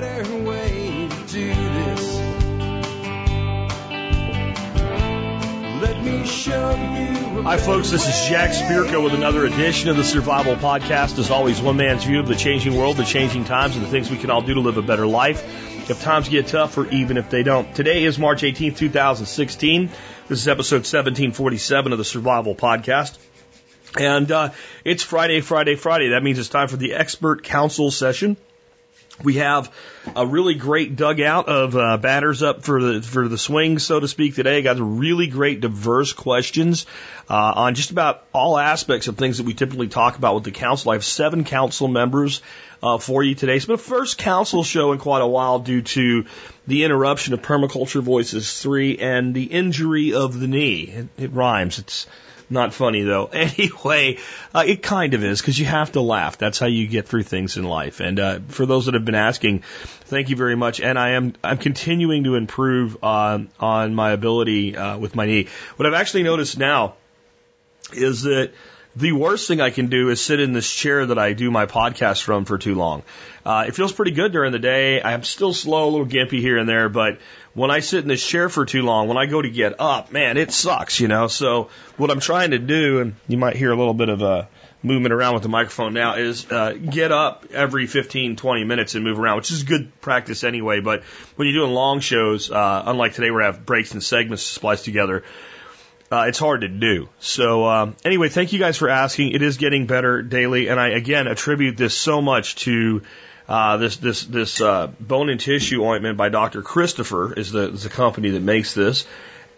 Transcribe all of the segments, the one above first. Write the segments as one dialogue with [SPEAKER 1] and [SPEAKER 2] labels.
[SPEAKER 1] better way to do this. Let me show you.
[SPEAKER 2] Hi, folks. This is Jack Spirko with another edition of the Survival Podcast. As always, one man's view of the changing world, the changing times, and the things we can all do to live a better life if times get tough or even if they don't. Today is March 18th, 2016. This is episode 1747 of the Survival Podcast. And uh, it's Friday, Friday, Friday. That means it's time for the expert council session. We have a really great dugout of uh, batters up for the for the swing, so to speak. Today, got really great, diverse questions uh, on just about all aspects of things that we typically talk about with the council. I have seven council members uh, for you today. It's been the first council show in quite a while due to the interruption of Permaculture Voices three and the injury of the knee. It, it rhymes. It's not funny though. Anyway, uh, it kind of is because you have to laugh. That's how you get through things in life. And uh, for those that have been asking, thank you very much. And I am I'm continuing to improve on on my ability uh, with my knee. What I've actually noticed now is that the worst thing I can do is sit in this chair that I do my podcast from for too long. Uh, it feels pretty good during the day. I'm still slow, a little gimpy here and there, but when I sit in this chair for too long, when I go to get up, man, it sucks, you know. So what I'm trying to do, and you might hear a little bit of a movement around with the microphone now, is uh, get up every 15, 20 minutes and move around, which is good practice anyway. But when you're doing long shows, uh, unlike today where I have breaks and segments spliced together, uh, it's hard to do. So um, anyway, thank you guys for asking. It is getting better daily, and I again attribute this so much to uh, this this this uh, bone and tissue ointment by Dr. Christopher is the is the company that makes this.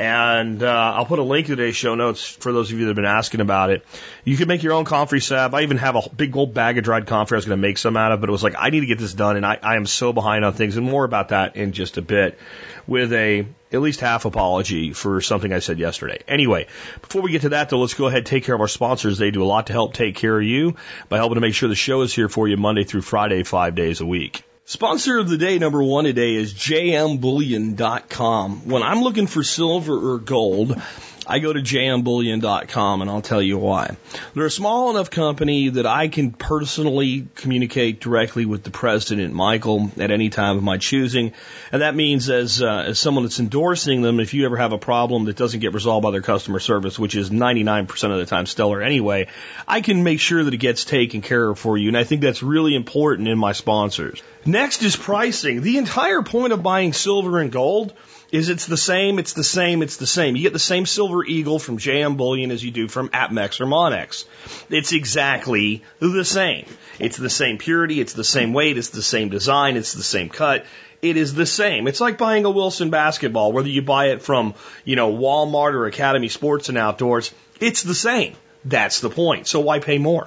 [SPEAKER 2] And uh, I'll put a link to today's show notes for those of you that have been asking about it. You can make your own comfrey salve. I even have a big old bag of dried comfrey I was going to make some out of, but it was like, I need to get this done, and I, I am so behind on things, and more about that in just a bit with a at least half apology for something I said yesterday. Anyway, before we get to that though, let's go ahead and take care of our sponsors. They do a lot to help take care of you by helping to make sure the show is here for you Monday through Friday, five days a week. Sponsor of the day number one today is jmbullion.com. When I'm looking for silver or gold, I go to jmbullion.com and I'll tell you why. They're a small enough company that I can personally communicate directly with the president, Michael, at any time of my choosing. And that means as, uh, as someone that's endorsing them, if you ever have a problem that doesn't get resolved by their customer service, which is 99% of the time stellar anyway, I can make sure that it gets taken care of for you. And I think that's really important in my sponsors. Next is pricing. The entire point of buying silver and gold is it's the same, it's the same, it's the same. You get the same silver eagle from JM Bullion as you do from Apmex or Monex. It's exactly the same. It's the same purity, it's the same weight, it's the same design, it's the same cut. It is the same. It's like buying a Wilson basketball, whether you buy it from, you know, Walmart or Academy Sports and Outdoors. It's the same. That's the point. So why pay more?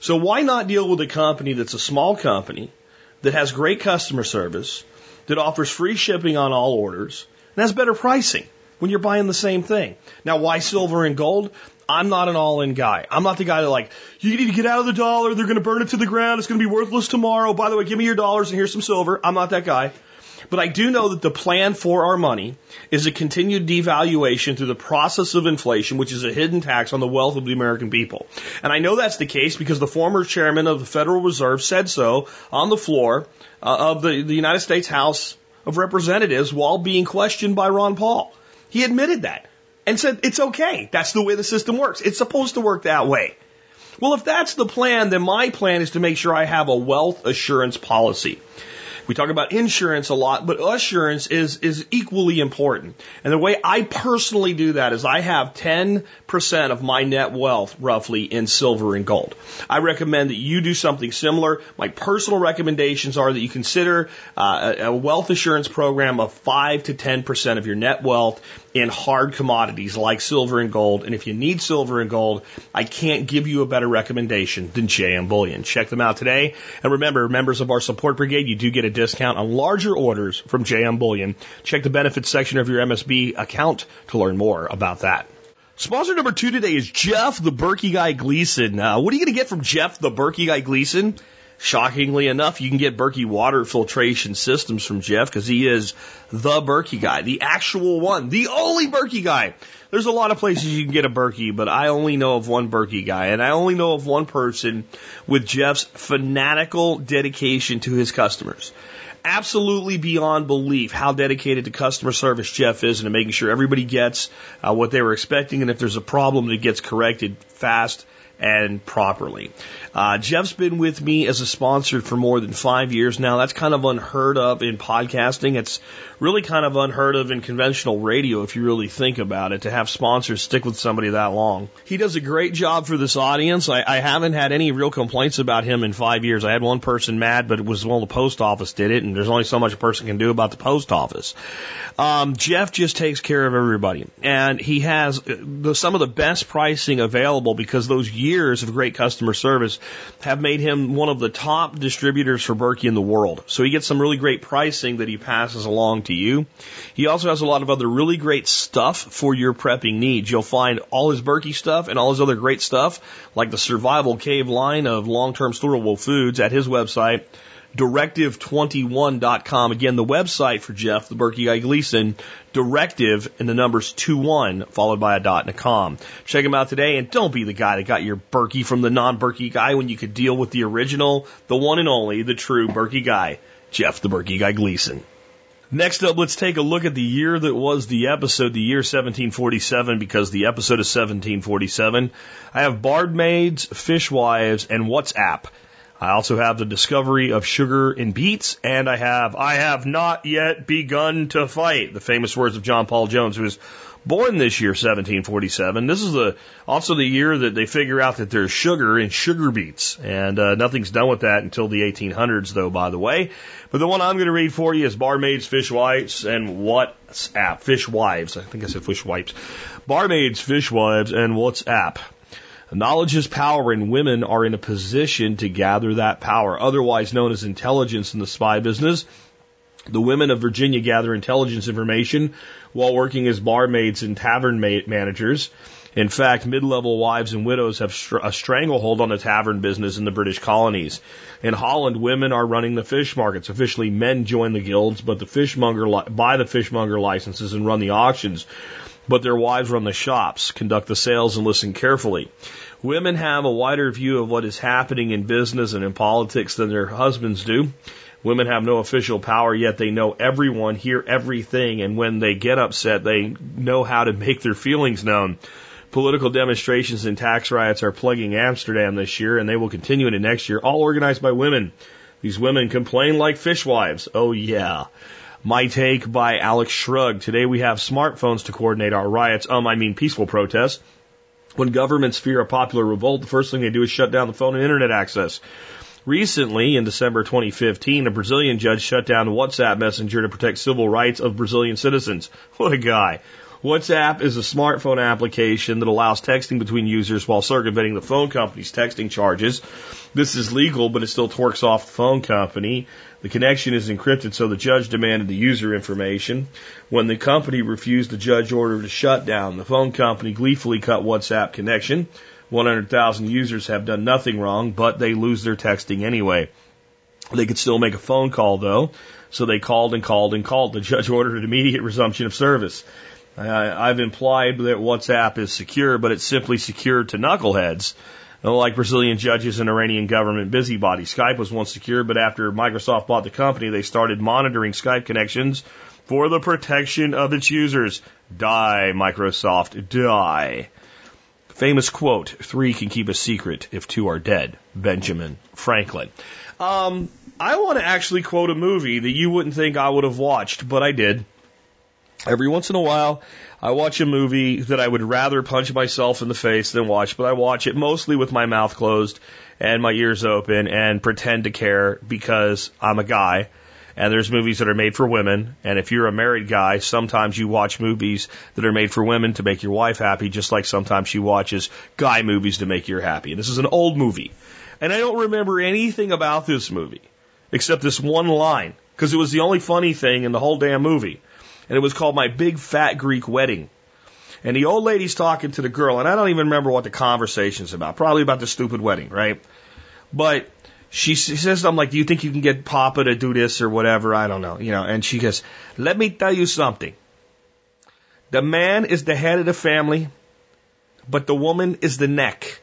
[SPEAKER 2] So why not deal with a company that's a small company that has great customer service, that offers free shipping on all orders and has better pricing when you're buying the same thing. Now, why silver and gold? I'm not an all in guy. I'm not the guy that like, you need to get out of the dollar. They're going to burn it to the ground. It's going to be worthless tomorrow. By the way, give me your dollars and here's some silver. I'm not that guy. But I do know that the plan for our money is a continued devaluation through the process of inflation, which is a hidden tax on the wealth of the American people. And I know that's the case because the former chairman of the Federal Reserve said so on the floor uh, of the, the United States House of Representatives while being questioned by Ron Paul. He admitted that and said it's okay. That's the way the system works. It's supposed to work that way. Well, if that's the plan, then my plan is to make sure I have a wealth assurance policy. We talk about insurance a lot, but assurance is, is equally important. And the way I personally do that is I have 10% of my net wealth roughly in silver and gold. I recommend that you do something similar. My personal recommendations are that you consider uh, a wealth assurance program of 5 to 10% of your net wealth in hard commodities like silver and gold. And if you need silver and gold, I can't give you a better recommendation than JM Bullion. Check them out today. And remember, members of our support brigade, you do get a discount on larger orders from JM Bullion. Check the benefits section of your MSB account to learn more about that. Sponsor number two today is Jeff the Berkey Guy Gleason. Uh, what are you going to get from Jeff the Berkey Guy Gleason? Shockingly enough, you can get Berkey water filtration systems from Jeff because he is the Berkey guy, the actual one, the only Berkey guy. There's a lot of places you can get a Berkey, but I only know of one Berkey guy, and I only know of one person with Jeff's fanatical dedication to his customers. absolutely beyond belief how dedicated to customer service Jeff is and to making sure everybody gets uh, what they were expecting, and if there's a problem, it gets corrected fast and properly. Uh, Jeff's been with me as a sponsor for more than five years now. That's kind of unheard of in podcasting. It's really kind of unheard of in conventional radio if you really think about it to have sponsors stick with somebody that long. He does a great job for this audience. I, I haven't had any real complaints about him in five years. I had one person mad, but it was well the post office did it, and there's only so much a person can do about the post office. Um, Jeff just takes care of everybody, and he has the, some of the best pricing available because those years of great customer service have made him one of the top distributors for Berkey in the world. So he gets some really great pricing that he passes along to you. He also has a lot of other really great stuff for your prepping needs. You'll find all his Berkey stuff and all his other great stuff, like the Survival Cave line of long-term storable foods at his website, directive21.com. Again, the website for Jeff, the Berkey Guy Gleason, directive and the numbers 21 followed by a dot and a com. Check him out today and don't be the guy that got your Berkey from the non-Berkey guy when you could deal with the original, the one and only, the true Berkey guy, Jeff the Berkey Guy Gleason. Next up, let's take a look at the year that was the episode, the year 1747, because the episode is 1747. I have Barmaids, Fishwives, and WhatsApp. I also have the discovery of sugar in beets, and I have I have not yet begun to fight. The famous words of John Paul Jones, who was born this year, 1747. This is the also the year that they figure out that there's sugar in sugar beets, and uh, nothing's done with that until the 1800s, though. By the way, but the one I'm going to read for you is Barmaids, Fishwives, and WhatsApp. Fishwives. I think I said Fishwives. Barmaids, Fishwives, and WhatsApp. Knowledge is power, and women are in a position to gather that power, otherwise known as intelligence in the spy business. The women of Virginia gather intelligence information while working as barmaids and tavern managers. In fact, mid-level wives and widows have a stranglehold on the tavern business in the British colonies. In Holland, women are running the fish markets. Officially, men join the guilds, but the fishmonger buy the fishmonger licenses and run the auctions but their wives run the shops, conduct the sales, and listen carefully. Women have a wider view of what is happening in business and in politics than their husbands do. Women have no official power, yet they know everyone, hear everything, and when they get upset, they know how to make their feelings known. Political demonstrations and tax riots are plaguing Amsterdam this year, and they will continue into next year, all organized by women. These women complain like fishwives. Oh, yeah. My Take by Alex Shrug. Today we have smartphones to coordinate our riots. Um, I mean peaceful protests. When governments fear a popular revolt, the first thing they do is shut down the phone and internet access. Recently, in December 2015, a Brazilian judge shut down WhatsApp Messenger to protect civil rights of Brazilian citizens. What a guy. WhatsApp is a smartphone application that allows texting between users while circumventing the phone company's texting charges. This is legal, but it still torques off the phone company. The connection is encrypted, so the judge demanded the user information. When the company refused, the judge ordered a shutdown. The phone company gleefully cut WhatsApp connection. 100,000 users have done nothing wrong, but they lose their texting anyway. They could still make a phone call though, so they called and called and called. The judge ordered an immediate resumption of service. I've implied that WhatsApp is secure, but it's simply secure to knuckleheads. Like Brazilian judges and Iranian government busybodies. Skype was once secure, but after Microsoft bought the company, they started monitoring Skype connections for the protection of its users. Die, Microsoft, die. Famous quote, three can keep a secret if two are dead. Benjamin Franklin. Um, I want to actually quote a movie that you wouldn't think I would have watched, but I did. Every once in a while, I watch a movie that I would rather punch myself in the face than watch, but I watch it mostly with my mouth closed and my ears open and pretend to care because I'm a guy. And there's movies that are made for women. And if you're a married guy, sometimes you watch movies that are made for women to make your wife happy, just like sometimes she watches guy movies to make you happy. And this is an old movie. And I don't remember anything about this movie except this one line because it was the only funny thing in the whole damn movie and it was called My Big Fat Greek Wedding. And the old lady's talking to the girl, and I don't even remember what the conversation's about. Probably about the stupid wedding, right? But she says, I'm like, do you think you can get Papa to do this or whatever? I don't know, you know. And she goes, let me tell you something. The man is the head of the family, but the woman is the neck.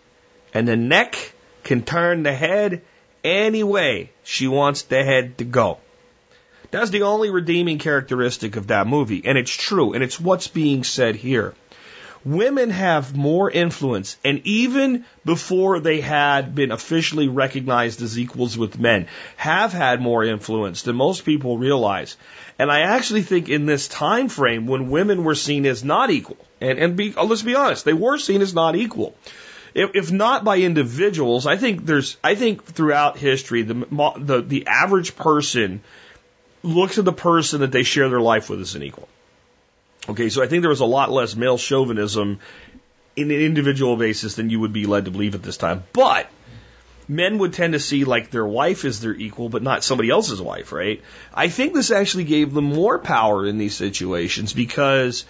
[SPEAKER 2] And the neck can turn the head any way she wants the head to go. That's the only redeeming characteristic of that movie. And it's true. And it's what's being said here. Women have more influence. And even before they had been officially recognized as equals with men, have had more influence than most people realize. And I actually think in this time frame when women were seen as not equal, and, and be, uh, let's be honest, they were seen as not equal. If, if not by individuals, I think there's, I think throughout history, the, the, the average person looks at the person that they share their life with as an equal. Okay, so I think there was a lot less male chauvinism in an individual basis than you would be led to believe at this time. But men would tend to see like their wife as their equal, but not somebody else's wife, right? I think this actually gave them more power in these situations because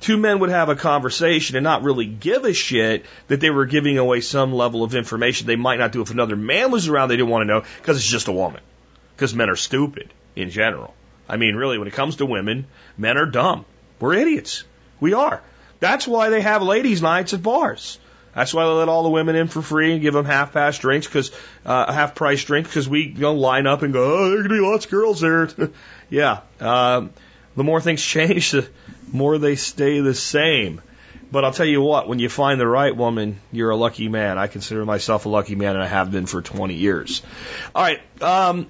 [SPEAKER 2] two men would have a conversation and not really give a shit that they were giving away some level of information they might not do if another man was around they didn't want to know because it's just a woman. Because men are stupid in general. I mean, really, when it comes to women, men are dumb. We're idiots. We are. That's why they have ladies' nights at bars. That's why they let all the women in for free and give them half past drinks because uh, half price drinks because we you know, line up and go, oh, there could be lots of girls there. yeah. Um, the more things change, the more they stay the same. But I'll tell you what, when you find the right woman, you're a lucky man. I consider myself a lucky man, and I have been for 20 years. All right. Um,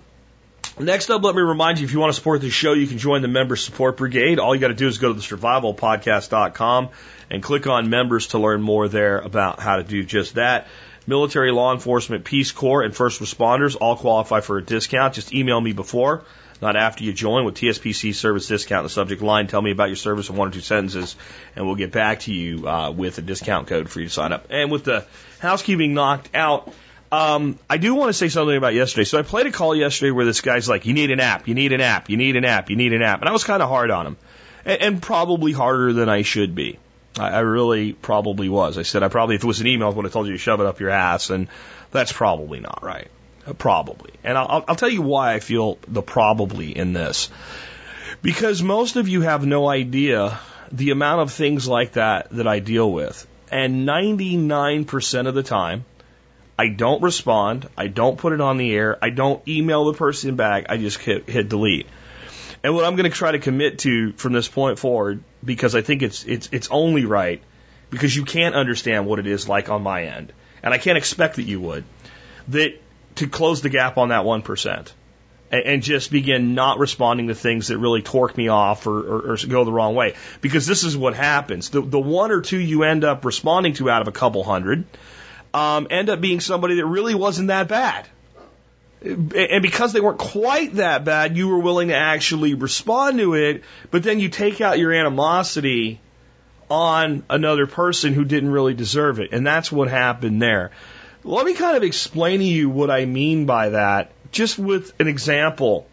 [SPEAKER 2] Next up, let me remind you if you want to support the show, you can join the Member Support Brigade. All you got to do is go to the survivalpodcast.com and click on members to learn more there about how to do just that. Military, law enforcement, Peace Corps, and first responders all qualify for a discount. Just email me before, not after you join, with TSPC service discount in the subject line. Tell me about your service in one or two sentences, and we'll get back to you uh, with a discount code for you to sign up. And with the housekeeping knocked out, um, I do want to say something about yesterday. So I played a call yesterday where this guy's like, "You need an app. You need an app. You need an app. You need an app," and I was kind of hard on him, and, and probably harder than I should be. I, I really probably was. I said I probably, if it was an email, I would have told you to shove it up your ass, and that's probably not right. Uh, probably, and I'll, I'll tell you why I feel the probably in this, because most of you have no idea the amount of things like that that I deal with, and 99% of the time I don't respond. I don't put it on the air. I don't email the person back. I just hit, hit delete. And what I'm going to try to commit to from this point forward, because I think it's it's it's only right, because you can't understand what it is like on my end, and I can't expect that you would, that to close the gap on that one percent, and, just begin not responding to things that really torque me off or, or, or go the wrong way, because this is what happens. The the one or two you end up responding to out of a couple hundred um, end up being somebody that really wasn't that bad. And because they weren't quite that bad, you were willing to actually respond to it, but then you take out your animosity on another person who didn't really deserve it. And that's what happened there. Let me kind of explain to you what I mean by that, just with an example.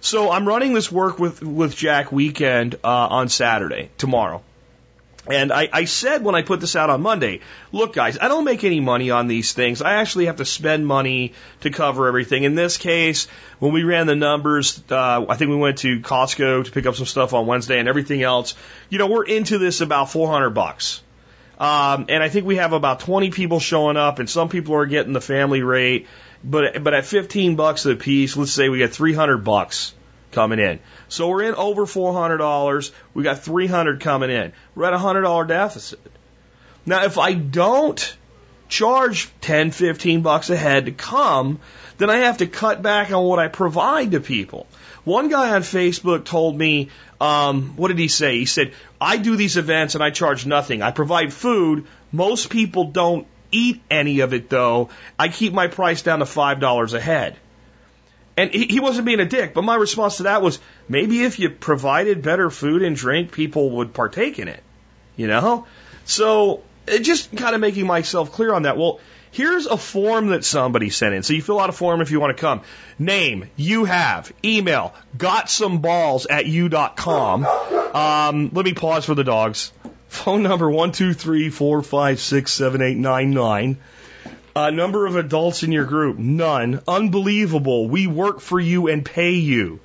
[SPEAKER 2] So I'm running this work with, with Jack weekend uh, on Saturday, tomorrow. And I, I said when I put this out on Monday, look, guys, I don't make any money on these things. I actually have to spend money to cover everything. In this case, when we ran the numbers, uh, I think we went to Costco to pick up some stuff on Wednesday and everything else. You know, we're into this about 400 bucks. Um, and I think we have about 20 people showing up, and some people are getting the family rate. But but at 15 bucks a piece, let's say we get 300 bucks coming in. So we're in over $400. We got 300 coming in. We're at a $100 deficit. Now, if I don't charge 10, 15 bucks a head to come, then I have to cut back on what I provide to people. One guy on Facebook told me, um, what did he say? He said, I do these events and I charge nothing. I provide food. Most people don't eat any of it though. I keep my price down to $5 a head. And he, he wasn't being a dick, but my response to that was maybe if you provided better food and drink, people would partake in it. You know? So, just kind of making myself clear on that. Well, here's a form that somebody sent in. So you fill out a form if you want to come. Name, you have, email, got some balls at you.com. Um, let me pause for the dogs. Phone number one two three four five six seven eight nine nine. Uh, number of adults in your group? None. Unbelievable. We work for you and pay you.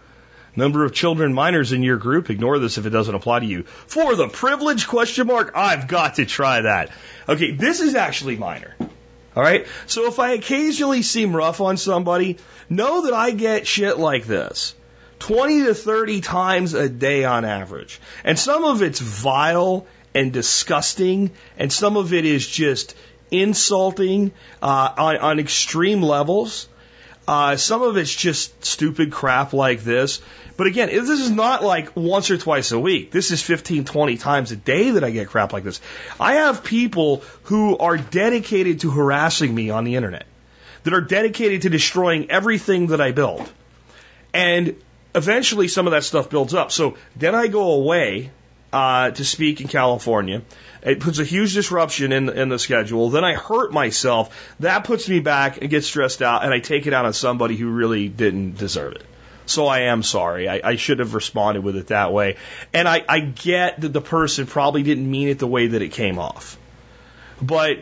[SPEAKER 2] Number of children minors in your group? Ignore this if it doesn't apply to you. For the privilege question mark? I've got to try that. Okay, this is actually minor. All right. So if I occasionally seem rough on somebody, know that I get shit like this. 20 to 30 times a day on average. And some of it's vile and disgusting, and some of it is just insulting uh, on, on extreme levels. Uh, some of it's just stupid crap like this. But again, this is not like once or twice a week. This is 15, 20 times a day that I get crap like this. I have people who are dedicated to harassing me on the internet, that are dedicated to destroying everything that I build. And eventually some of that stuff builds up. So then I go away uh, to speak in California. It puts a huge disruption in, in the schedule. Then I hurt myself. That puts me back and gets stressed out, and I take it out on somebody who really didn't deserve it. So I am sorry. I, I should have responded with it that way. And I, I get that the person probably didn't mean it the way that it came off. But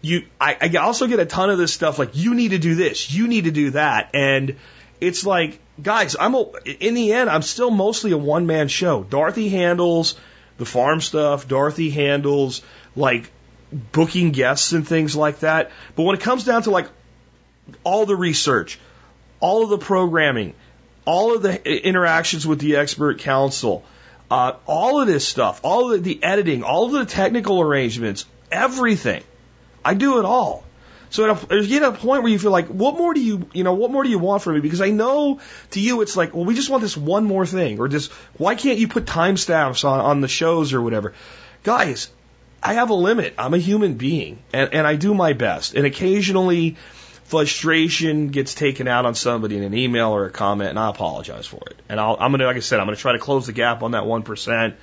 [SPEAKER 2] you, I, I also get a ton of this stuff like, you need to do this, you need to do that. And it's like, guys, I'm a, in the end, I'm still mostly a one man show. Dorothy handles the farm stuff. Dorothy handles like booking guests and things like that. But when it comes down to like all the research, all of the programming, all of the interactions with the expert council, uh, all of this stuff, all of the, the editing, all of the technical arrangements, everything, I do it all. So at a, you get a point where you feel like, what more do you, you know, what more do you want from me? Because I know to you it's like, well, we just want this one more thing, or just why can't you put timestamps on on the shows or whatever? Guys, I have a limit. I'm a human being, and and I do my best, and occasionally frustration gets taken out on somebody in an email or a comment, and I apologize for it. And I'll, I'm gonna, like I said, I'm gonna try to close the gap on that one percent.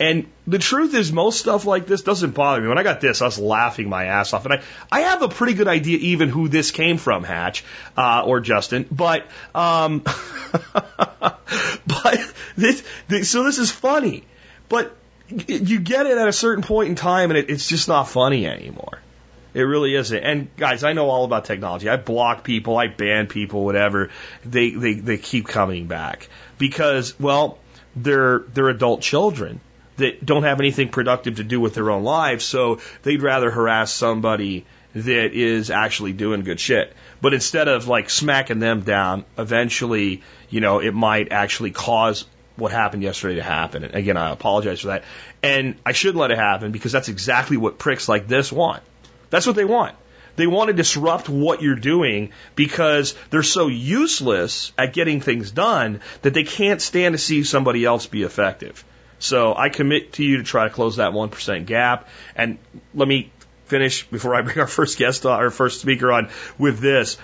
[SPEAKER 2] And the truth is, most stuff like this doesn't bother me. When I got this, I was laughing my ass off. And I, I have a pretty good idea even who this came from, Hatch, uh, or Justin. But, um, but this, this, so this is funny. But you get it at a certain point in time and it, it's just not funny anymore. It really isn't. And guys, I know all about technology. I block people, I ban people, whatever. They, they, they keep coming back because, well, they're, they're adult children that don't have anything productive to do with their own lives, so they'd rather harass somebody that is actually doing good shit. But instead of like smacking them down, eventually, you know, it might actually cause what happened yesterday to happen. And again, I apologize for that. And I should let it happen because that's exactly what pricks like this want. That's what they want. They want to disrupt what you're doing because they're so useless at getting things done that they can't stand to see somebody else be effective. So I commit to you to try to close that 1% gap. And let me finish before I bring our first guest on, our first speaker on with this.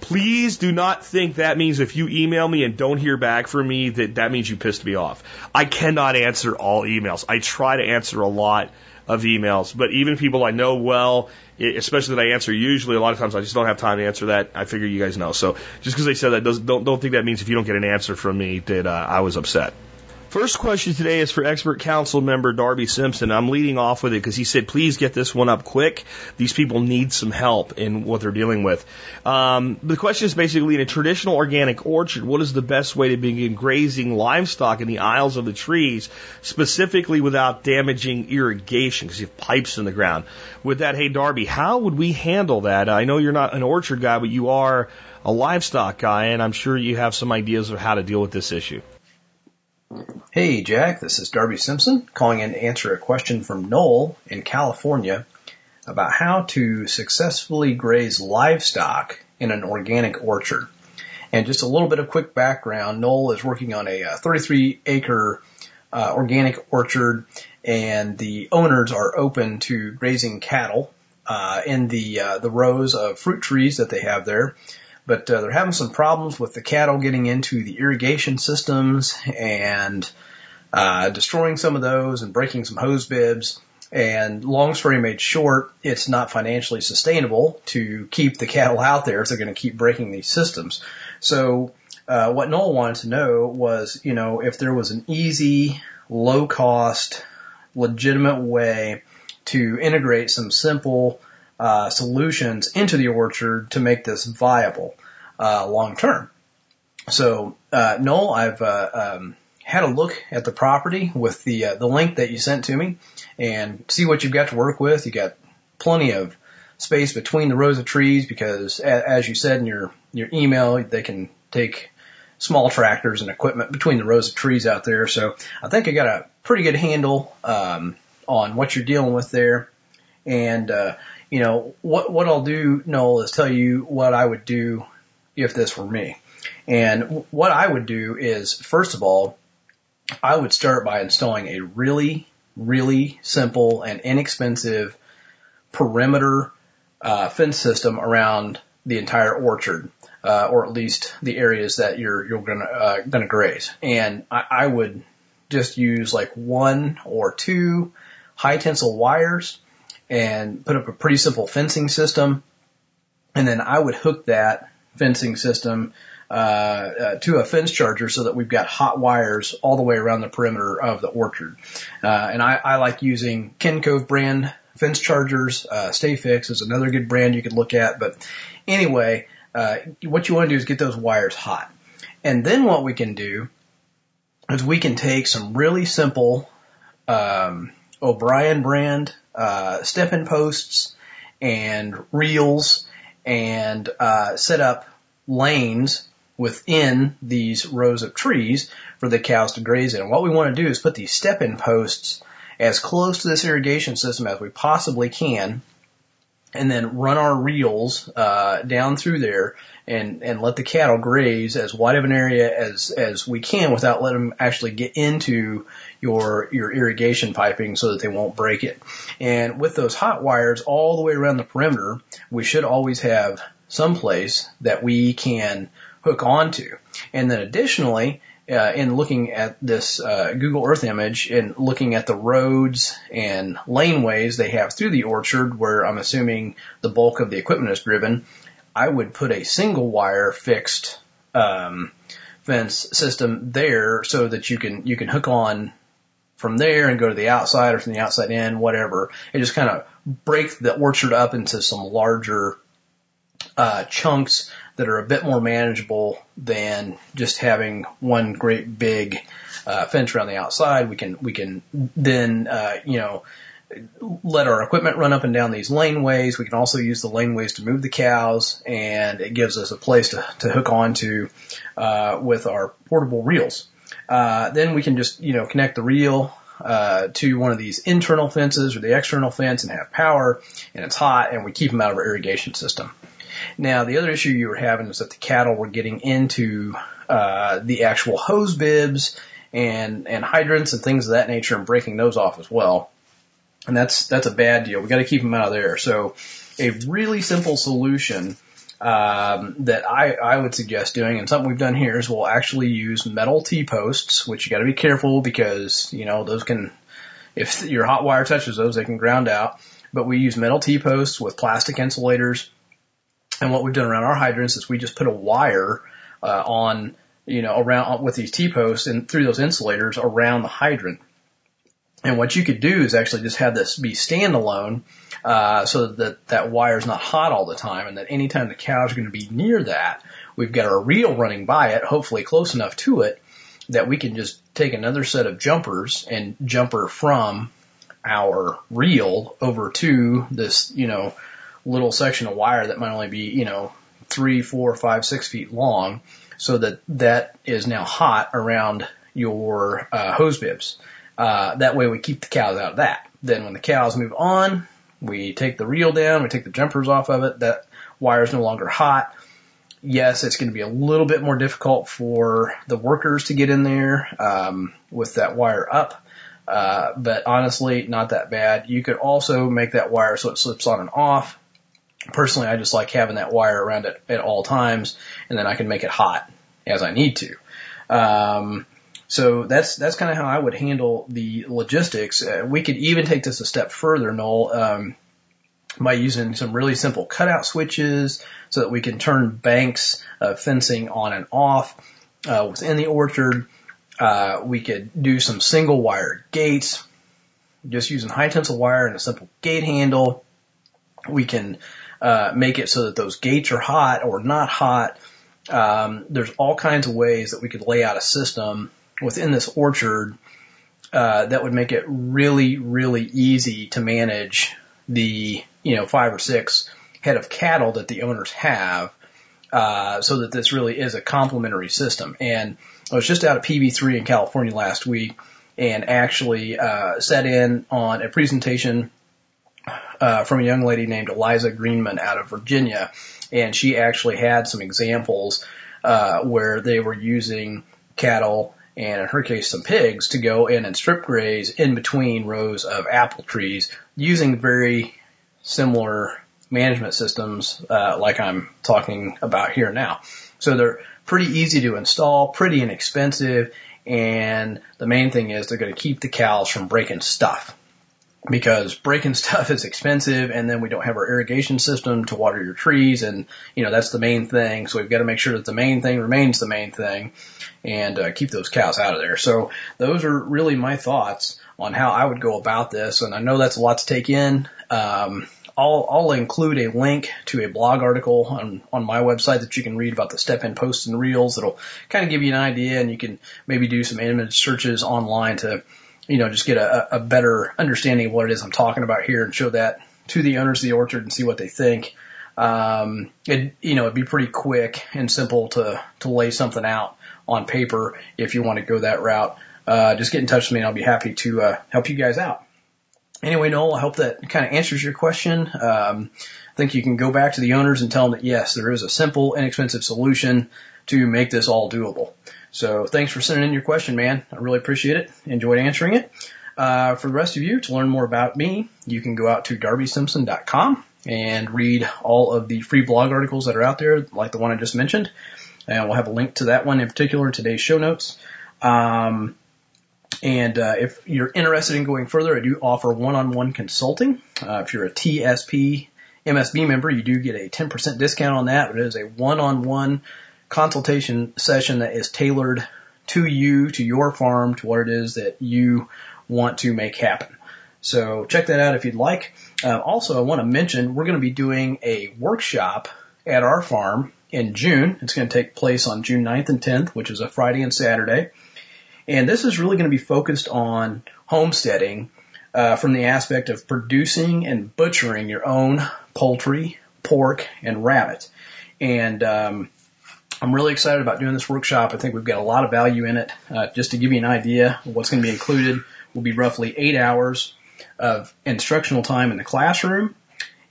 [SPEAKER 2] Please do not think that means if you email me and don't hear back from me that that means you pissed me off. I cannot answer all emails. I try to answer a lot of emails, but even people I know well, especially that I answer usually, a lot of times I just don't have time to answer that. I figure you guys know. So just because they said that, does, don't don't think that means if you don't get an answer from me that uh, I was upset. First question today is for expert council member Darby Simpson. I'm leading off with it because he said, please get this one up quick. These people need some help in what they're dealing with. Um, the question is basically in a traditional organic orchard, what is the best way to begin grazing livestock in the aisles of the trees, specifically without damaging irrigation because you have pipes in the ground? With that, hey Darby, how would we handle that? I know you're not an orchard guy, but you are a livestock guy, and I'm sure you have some ideas of how to deal with this issue.
[SPEAKER 3] Hey Jack, this is Darby Simpson calling in to answer a question from Noel in California about how to successfully graze livestock in an organic orchard. And just a little bit of quick background, Noel is working on a 33 acre uh, organic orchard and the owners are open to grazing cattle uh, in the uh, the rows of fruit trees that they have there but uh, they're having some problems with the cattle getting into the irrigation systems and uh, destroying some of those and breaking some hose bibs. And long story made short, it's not financially sustainable to keep the cattle out there if they're going to keep breaking these systems. So uh, what Noel wanted to know was, you know, if there was an easy, low cost, legitimate way to integrate some simple uh, solutions into the orchard to make this viable uh, long term. So, uh, Noel, I've uh, um, had a look at the property with the uh, the link that you sent to me, and see what you've got to work with. You got plenty of space between the rows of trees because, as you said in your your email, they can take small tractors and equipment between the rows of trees out there. So I think I got a pretty good handle um, on what you're dealing with there. And uh, you know what what I'll do, Noel, is tell you what I would do if this were me. And what I would do is, first of all, I would start by installing a really, really simple and inexpensive perimeter uh, fence system around the entire orchard, uh, or at least the areas that you're you're gonna uh, gonna graze. And I, I would just use like one or two high tensile wires and put up a pretty simple fencing system. And then I would hook that fencing system uh, uh, to a fence charger so that we've got hot wires all the way around the perimeter of the orchard. Uh, and I, I like using Kencove brand fence chargers. Uh, Stafix is another good brand you could look at. But anyway, uh, what you want to do is get those wires hot. And then what we can do is we can take some really simple um, O'Brien brand uh, step-in posts and reels and uh, set up lanes within these rows of trees for the cows to graze in. And what we want to do is put these step-in posts as close to this irrigation system as we possibly can and then run our reels uh, down through there and and let the cattle graze as wide of an area as as we can without letting them actually get into your your irrigation piping so that they won't break it. And with those hot wires all the way around the perimeter, we should always have some place that we can hook onto. And then additionally, uh, in looking at this uh, Google Earth image and looking at the roads and laneways they have through the orchard, where I'm assuming the bulk of the equipment is driven, I would put a single wire fixed um, fence system there so that you can you can hook on from there and go to the outside or from the outside in, whatever. And just kind of break the orchard up into some larger uh, chunks that are a bit more manageable than just having one great big uh, fence around the outside. We can we can then uh, you know let our equipment run up and down these laneways. We can also use the laneways to move the cows, and it gives us a place to, to hook onto uh, with our portable reels. Uh, then we can just you know connect the reel uh, to one of these internal fences or the external fence and have power, and it's hot, and we keep them out of our irrigation system. Now, the other issue you were having is that the cattle were getting into uh, the actual hose bibs and and hydrants and things of that nature and breaking those off as well. And that's that's a bad deal. We got to keep them out of there. So, a really simple solution um, that I, I would suggest doing, and something we've done here is we'll actually use metal T posts, which you got to be careful because you know those can, if your hot wire touches those, they can ground out. But we use metal T posts with plastic insulators and what we've done around our hydrants is we just put a wire uh, on, you know, around with these T-posts and through those insulators around the hydrant. And what you could do is actually just have this be standalone, uh, so that that wire is not hot all the time, and that anytime the cows are going to be near that, we've got our reel running by it, hopefully close enough to it that we can just take another set of jumpers and jumper from our reel over to this, you know, little section of wire that might only be, you know, three, four, five, six feet long so that that is now hot around your uh, hose bibs. Uh, that way we keep the cows out of that. Then when the cows move on, we take the reel down, we take the jumpers off of it, that wire is no longer hot. Yes, it's going to be a little bit more difficult for the workers to get in there um, with that wire up. Uh, but honestly, not that bad. You could also make that wire so it slips on and off personally, I just like having that wire around it at all times, and then I can make it hot as I need to. Um, so that's that's kind of how I would handle the logistics. Uh, we could even take this a step further, Noel, um, by using some really simple cutout switches, so that we can turn banks of fencing on and off uh, within the orchard. Uh, we could do some single wire gates, just using high tensile wire and a simple gate handle. We can uh, make it so that those gates are hot or not hot. Um, there's all kinds of ways that we could lay out a system within this orchard uh, that would make it really, really easy to manage the you know five or six head of cattle that the owners have uh, so that this really is a complementary system. And I was just out of PV3 in California last week and actually uh, sat in on a presentation uh, from a young lady named Eliza Greenman out of Virginia, and she actually had some examples uh, where they were using cattle and in her case some pigs to go in and strip graze in between rows of apple trees using very similar management systems uh, like I'm talking about here now. So they're pretty easy to install, pretty inexpensive, and the main thing is they're going to keep the cows from breaking stuff because breaking stuff is expensive and then we don't have our irrigation system to water your trees and you know that's the main thing. So we've got to make sure that the main thing remains the main thing and uh, keep those cows out of there. So those are really my thoughts on how I would go about this and I know that's a lot to take in. Um, I'll, I'll include a link to a blog article on, on my website that you can read about the step-in posts and reels that'll kind of give you an idea and you can maybe do some image searches online to you know, just get a, a better understanding of what it is I'm talking about here and show that to the owners of the orchard and see what they think. Um, it, you know, it'd be pretty quick and simple to, to lay something out on paper if you want to go that route. Uh, just get in touch with me and I'll be happy to, uh, help you guys out. Anyway, Noel, I hope that kind of answers your question. Um, I think you can go back to the owners and tell them that yes, there is a simple, inexpensive solution to make this all doable. So thanks for sending in your question, man. I really appreciate it. Enjoyed answering it. Uh, for the rest of you, to learn more about me, you can go out to darbysimpson.com and read all of the free blog articles that are out there, like the one I just mentioned. And we'll have a link to that one in particular in today's show notes. Um, and uh, if you're interested in going further, I do offer one-on-one consulting. Uh, if you're a TSP MSB member, you do get a 10% discount on that. But it is a one-on-one consultation session that is tailored to you, to your farm, to what it is that you want to make happen. So check that out if you'd like. Uh, also, I want to mention we're going to be doing a workshop at our farm in June. It's going to take place on June 9th and 10th, which is a Friday and Saturday. And this is really going to be focused on homesteading uh, from the aspect of producing and butchering your own poultry, pork, and rabbit. And um, I'm really excited about doing this workshop. I think we've got a lot of value in it. Uh, just to give you an idea of what's going to be included, will be roughly eight hours of instructional time in the classroom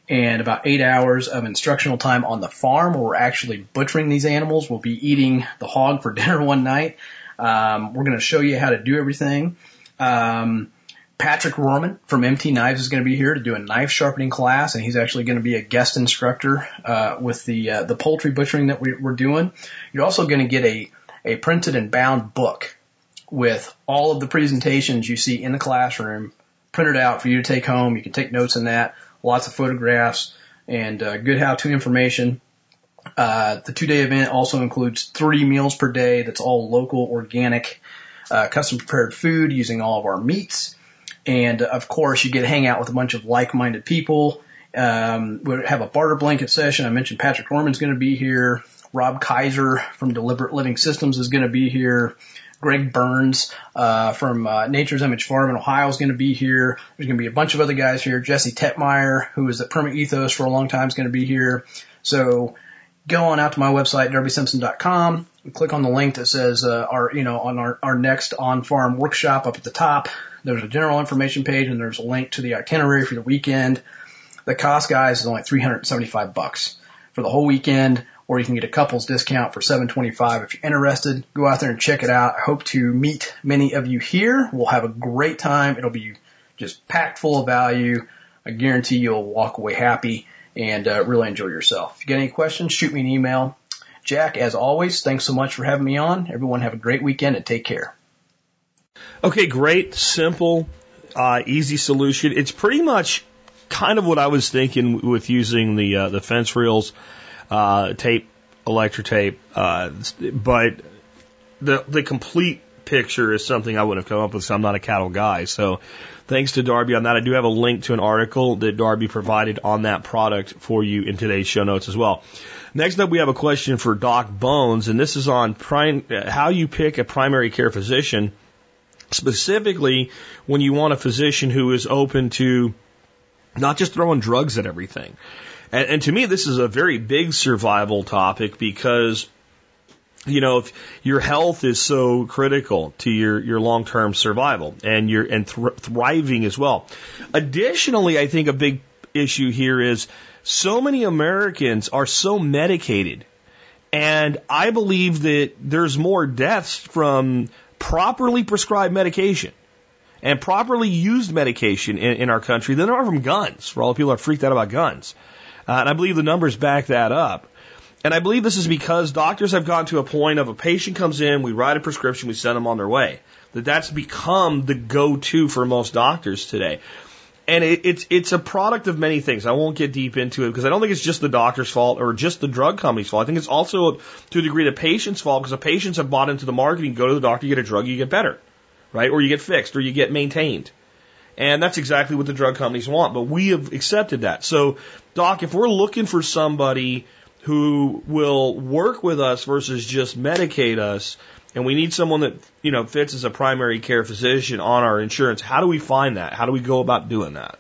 [SPEAKER 3] and about eight hours of instructional time on the farm where we're actually butchering these animals. We'll be eating the hog for dinner one night. Um, we're going to show you how to do everything. Um, Patrick Rorman from MT Knives is going to be here to do a knife sharpening class, and he's actually going to be a guest instructor uh, with the uh, the poultry butchering that we, we're doing. You're also going to get a a printed and bound book with all of the presentations you see in the classroom printed out for you to take home. You can take notes in that, lots of photographs, and uh, good how-to information. Uh, the two-day event also includes three meals per day. That's all local, organic, uh, custom prepared food using all of our meats. And of course, you get to hang out with a bunch of like-minded people. Um, we have a barter blanket session. I mentioned Patrick Norman's going to be here. Rob Kaiser from Deliberate Living Systems is going to be here. Greg Burns uh, from uh, Nature's Image Farm in Ohio is going to be here. There's going to be a bunch of other guys here. Jesse Tetmeyer, who was at Perma Ethos for a long time, is going to be here. So go on out to my website, darbysimpson.com, and click on the link that says uh, our, you know, on our, our next on-farm workshop up at the top. There's a general information page and there's a link to the itinerary for the weekend. The cost, guys, is only 375 bucks for the whole weekend, or you can get a couple's discount for 725 if you're interested. Go out there and check it out. I hope to meet many of you here. We'll have a great time. It'll be just packed full of value. I guarantee you'll walk away happy and uh, really enjoy yourself. If you get any questions, shoot me an email. Jack, as always, thanks so much for having me on. Everyone have a great weekend and take care.
[SPEAKER 2] Okay, great, simple, uh, easy solution. It's pretty much kind of what I was thinking with using the uh, the fence reels, uh, tape, electrotape, uh, but the the complete picture is something I wouldn't have come up with. So I'm not a cattle guy. So thanks to Darby on that. I do have a link to an article that Darby provided on that product for you in today's show notes as well. Next up, we have a question for Doc Bones, and this is on how you pick a primary care physician, specifically when you want a physician who is open to not just throwing drugs at everything. And, and to me, this is a very big survival topic because you know, if your health is so critical to your, your long-term survival and your, and th- thriving as well. Additionally, I think a big issue here is so many Americans are so medicated. And I believe that there's more deaths from properly prescribed medication and properly used medication in, in our country than are from guns, for all the people that are freaked out about guns. Uh, and I believe the numbers back that up. And I believe this is because doctors have gotten to a point of a patient comes in, we write a prescription, we send them on their way. That that's become the go-to for most doctors today. And it, it's it's a product of many things. I won't get deep into it because I don't think it's just the doctor's fault or just the drug company's fault. I think it's also to a degree the patient's fault because the patients have bought into the marketing. Go to the doctor, you get a drug, you get better, right? Or you get fixed, or you get maintained. And that's exactly what the drug companies want. But we have accepted that. So, doc, if we're looking for somebody who will work with us versus just medicate us, and we need someone that you know fits as a primary care physician on our insurance. How do we find that? How do we go about doing that?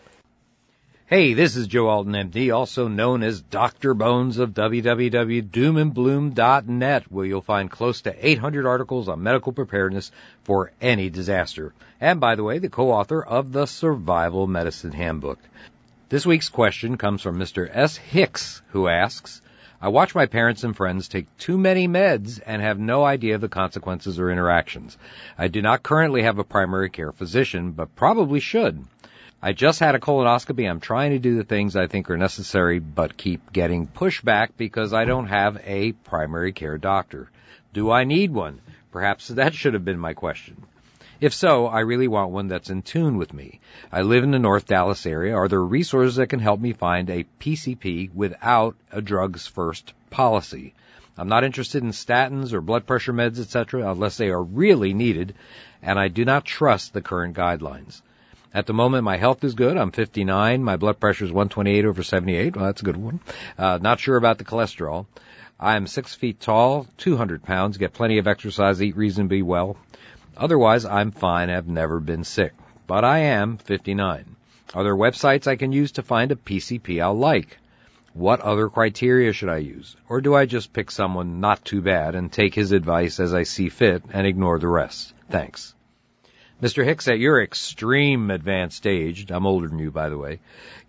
[SPEAKER 4] Hey, this is Joe Alton, MD, also known as Dr. Bones of www.doomandbloom.net, where you'll find close to 800 articles on medical preparedness for any disaster. And by the way, the co-author of the Survival Medicine Handbook. This week's question comes from Mr. S. Hicks, who asks, I watch my parents and friends take too many meds and have no idea of the consequences or interactions. I do not currently have a primary care physician, but probably should. I just had a colonoscopy. I'm trying to do the things I think are necessary, but keep getting pushback because I don't have a primary care doctor. Do I need one? Perhaps that should have been my question. If so, I really want one that's in tune with me. I live in the North Dallas area. Are there resources that can help me find a PCP without a drugs first policy? I'm not interested in statins or blood pressure meds, etc., unless they are really needed, and I do not trust the current guidelines. At the moment, my health is good. I'm 59. My blood pressure is 128 over 78. Well, that's a good one. Uh, not sure about the cholesterol. I am six feet tall, 200 pounds, get plenty of exercise, eat reasonably well. Otherwise, I'm fine. I've never been sick. But I am 59. Are there websites I can use to find a PCP I'll like? What other criteria should I use? Or do I just pick someone not too bad and take his advice as I see fit and ignore the rest? Thanks. Mr. Hicks, at your extreme advanced age, I'm older than you by the way,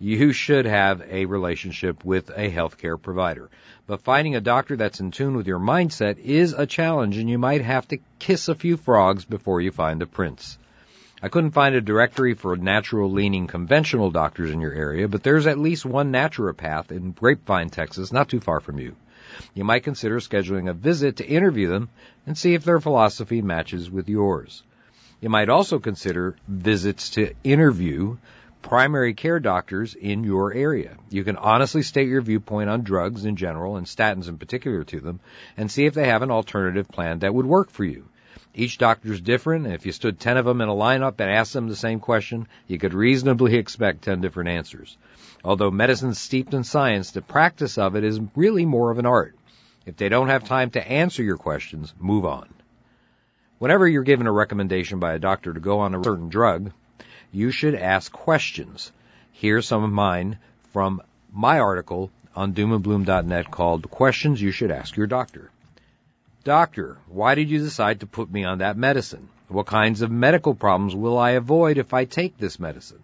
[SPEAKER 4] you should have a relationship with a healthcare provider. But finding a doctor that's in tune with your mindset is a challenge and you might have to kiss a few frogs before you find a prince. I couldn't find a directory for natural leaning conventional doctors in your area, but there's at least one naturopath in Grapevine, Texas, not too far from you. You might consider scheduling a visit to interview them and see if their philosophy matches with yours. You might also consider visits to interview primary care doctors in your area. You can honestly state your viewpoint on drugs in general and statins in particular to them and see if they have an alternative plan that would work for you. Each doctor is different, and if you stood 10 of them in a lineup and asked them the same question, you could reasonably expect 10 different answers. Although medicine's steeped in science, the practice of it is really more of an art. If they don't have time to answer your questions, move on. Whenever you're given a recommendation by a doctor to go on a certain drug, you should ask questions. Here's some of mine from my article on doomandbloom.net called Questions You Should Ask Your Doctor. Doctor, why did you decide to put me on that medicine? What kinds of medical problems will I avoid if I take this medicine?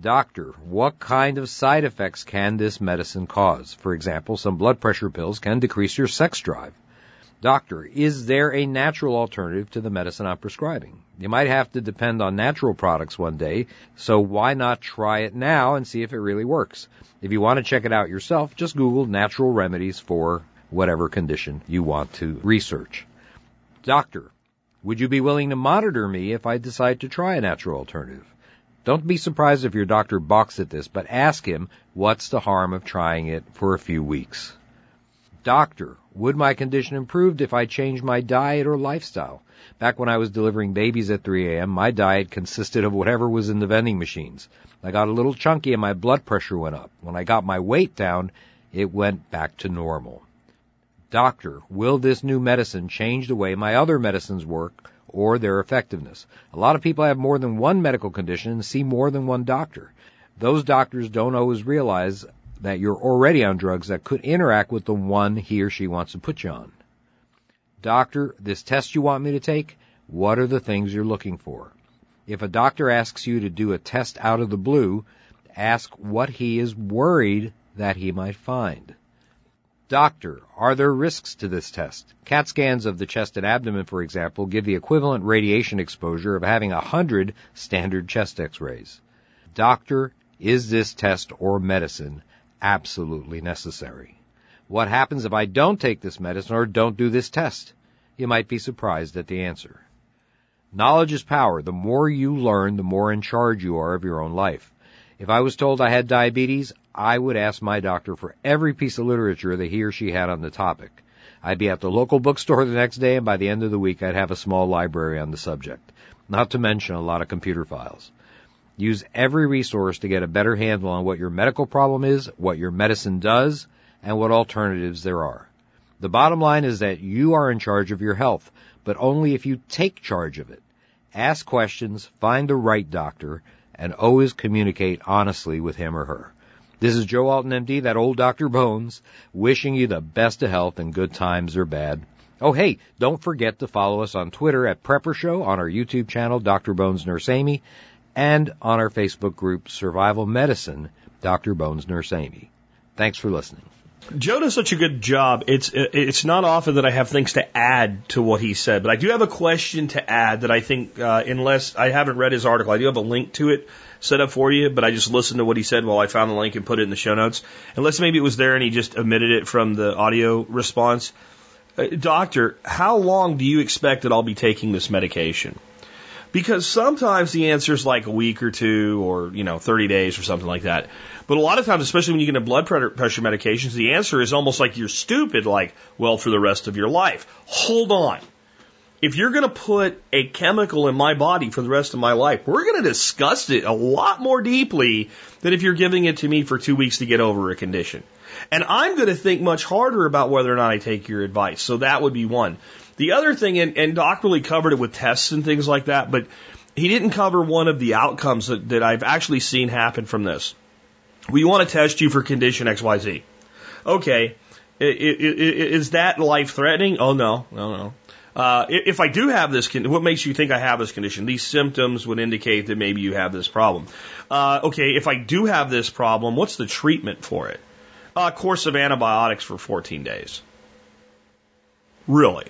[SPEAKER 4] Doctor, what kind of side effects can this medicine cause? For example, some blood pressure pills can decrease your sex drive. Doctor, is there a natural alternative to the medicine I'm prescribing? You might have to depend on natural products one day, so why not try it now and see if it really works? If you want to check it out yourself, just Google natural remedies for whatever condition you want to research. Doctor, would you be willing to monitor me if I decide to try a natural alternative? Don't be surprised if your doctor balks at this, but ask him what's the harm of trying it for a few weeks. Doctor, would my condition improve if I changed my diet or lifestyle? Back when I was delivering babies at 3 a.m., my diet consisted of whatever was in the vending machines. I got a little chunky and my blood pressure went up. When I got my weight down, it went back to normal. Doctor, will this new medicine change the way my other medicines work or their effectiveness? A lot of people have more than one medical condition and see more than one doctor. Those doctors don't always realize that you're already on drugs that could interact with the one he or she wants to put you on. Doctor, this test you want me to take, what are the things you're looking for? If a doctor asks you to do a test out of the blue, ask what he is worried that he might find. Doctor, are there risks to this test? CAT scans of the chest and abdomen, for example, give the equivalent radiation exposure of having a hundred standard chest x-rays. Doctor, is this test or medicine absolutely necessary? What happens if I don't take this medicine or don't do this test? You might be surprised at the answer. Knowledge is power. The more you learn, the more in charge you are of your own life. If I was told I had diabetes, I would ask my doctor for every piece of literature that he or she had on the topic. I'd be at the local bookstore the next day, and by the end of the week, I'd have a small library on the subject. Not to mention a lot of computer files. Use every resource to get a better handle on what your medical problem is, what your medicine does, and what alternatives there are. The bottom line is that you are in charge of your health, but only if you take charge of it. Ask questions, find the right doctor, and always communicate honestly with him or her. This is Joe Alton, MD, that old Dr. Bones, wishing you the best of health in good times or bad. Oh, hey, don't forget to follow us on Twitter at Prepper Show, on our YouTube channel, Dr. Bones Nurse Amy, and on our Facebook group, Survival Medicine, Dr. Bones Nurse Amy. Thanks for listening.
[SPEAKER 2] Joe does such a good job. It's it's not often that I have things to add to what he said, but I do have a question to add that I think, uh, unless I haven't read his article, I do have a link to it set up for you. But I just listened to what he said while I found the link and put it in the show notes. Unless maybe it was there and he just omitted it from the audio response. Uh, doctor, how long do you expect that I'll be taking this medication? Because sometimes the answer is like a week or two or, you know, 30 days or something like that. But a lot of times, especially when you get into blood pressure medications, the answer is almost like you're stupid, like, well, for the rest of your life. Hold on. If you're going to put a chemical in my body for the rest of my life, we're going to discuss it a lot more deeply than if you're giving it to me for two weeks to get over a condition. And I'm going to think much harder about whether or not I take your advice. So that would be one. The other thing, and, and Doc really covered it with tests and things like that, but he didn't cover one of the outcomes that, that I've actually seen happen from this. We want to test you for condition XYZ. Okay. Is that life threatening? Oh, no, no, no. Uh, if I do have this, what makes you think I have this condition? These symptoms would indicate that maybe you have this problem. Uh, okay, if I do have this problem, what's the treatment for it? A course of antibiotics for 14 days. Really?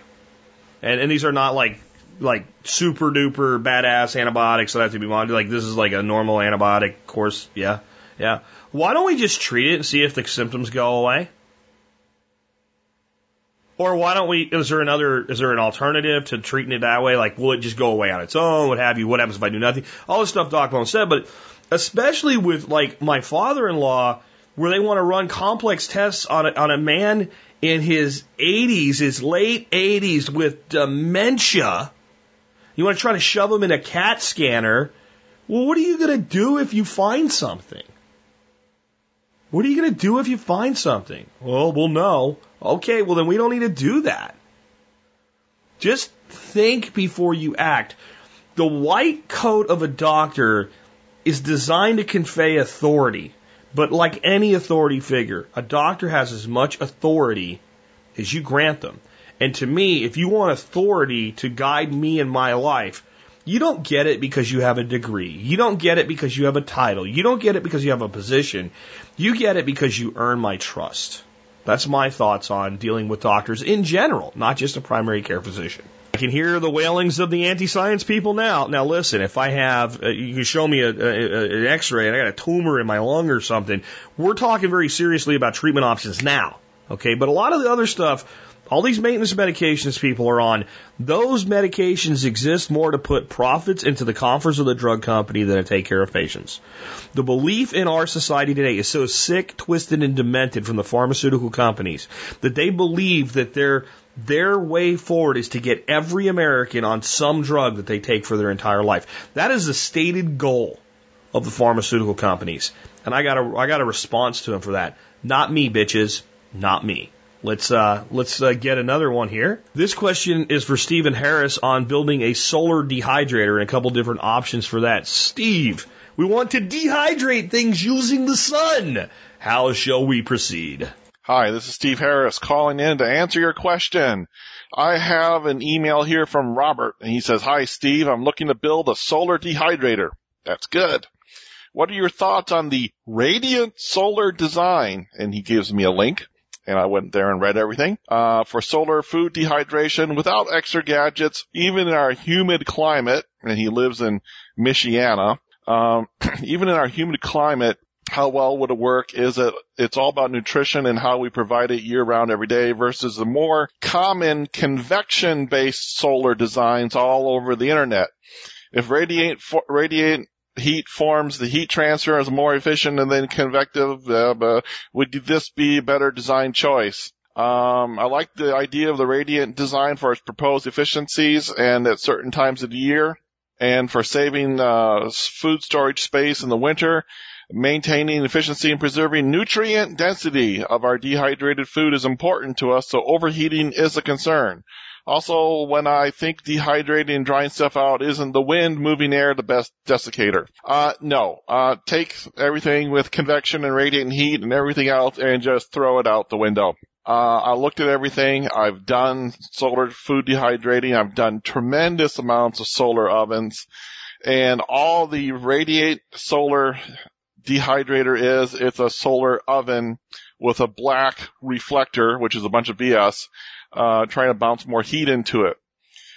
[SPEAKER 2] And, and these are not like like super duper badass antibiotics that have to be monitored. Like this is like a normal antibiotic course. Yeah, yeah. Why don't we just treat it and see if the symptoms go away? Or why don't we? Is there another? Is there an alternative to treating it that way? Like, will it just go away on its own? What have you? What happens if I do nothing? All this stuff Doc Bone said, but especially with like my father-in-law, where they want to run complex tests on a, on a man in his 80s, his late 80s with dementia. You want to try to shove him in a CAT scanner. Well, what are you going to do if you find something? What are you going to do if you find something? Well, we'll know. Okay, well, then we don't need to do that. Just think before you act. The white coat of a doctor is designed to convey authority. But like any authority figure, a doctor has as much authority as you grant them. And to me, if you want authority to guide me in my life, you don't get it because you have a degree. You don't get it because you have a title. You don't get it because you have a position. You get it because you earn my trust. That's my thoughts on dealing with doctors in general, not just a primary care physician. I can hear the wailings of the anti-science people now. Now listen, if I have, uh, you show me a, a, an x-ray and I got a tumor in my lung or something, we're talking very seriously about treatment options now. Okay, but a lot of the other stuff, all these maintenance medications people are on, those medications exist more to put profits into the coffers of the drug company than to take care of patients. The belief in our society today is so sick, twisted, and demented from the pharmaceutical companies that they believe that their their way forward is to get every American on some drug that they take for their entire life. That is the stated goal of the pharmaceutical companies. And I got a I got a response to them for that. Not me, bitches. Not me. Let's uh, let's uh, get another one here. This question is for Steven Harris on building a solar dehydrator and a couple different options for that. Steve, We want to dehydrate things using the sun. How shall we proceed?
[SPEAKER 5] Hi, this is Steve Harris calling in to answer your question. I have an email here from Robert and he says, Hi Steve, I'm looking to build a solar dehydrator. That's good. What are your thoughts on the Radiant Solar design? And he gives me a link and I went there and read everything, uh, for solar food dehydration without extra gadgets, even in our humid climate, and he lives in Michiana, um, even in our humid climate, how well would it work is it, it's all about nutrition and how we provide it year round every day versus the more common convection based solar designs all over the internet. If radiate, radiate heat forms, the heat transfer is more efficient and then convective, uh, would this be a better design choice? Um, I like the idea of the radiant design for its proposed efficiencies and at certain times of the year and for saving uh, food storage space in the winter. Maintaining efficiency and preserving nutrient density of our dehydrated food is important to us, so overheating is a concern. Also, when I think dehydrating and drying stuff out isn't the wind moving air the best desiccator. Uh, no. Uh, take everything with convection and radiant heat and everything else and just throw it out the window. Uh, I looked at everything. I've done solar food dehydrating. I've done tremendous amounts of solar ovens and all the radiate solar dehydrator is, it's a solar oven with a black reflector, which is a bunch of BS, uh, trying to bounce more heat into it.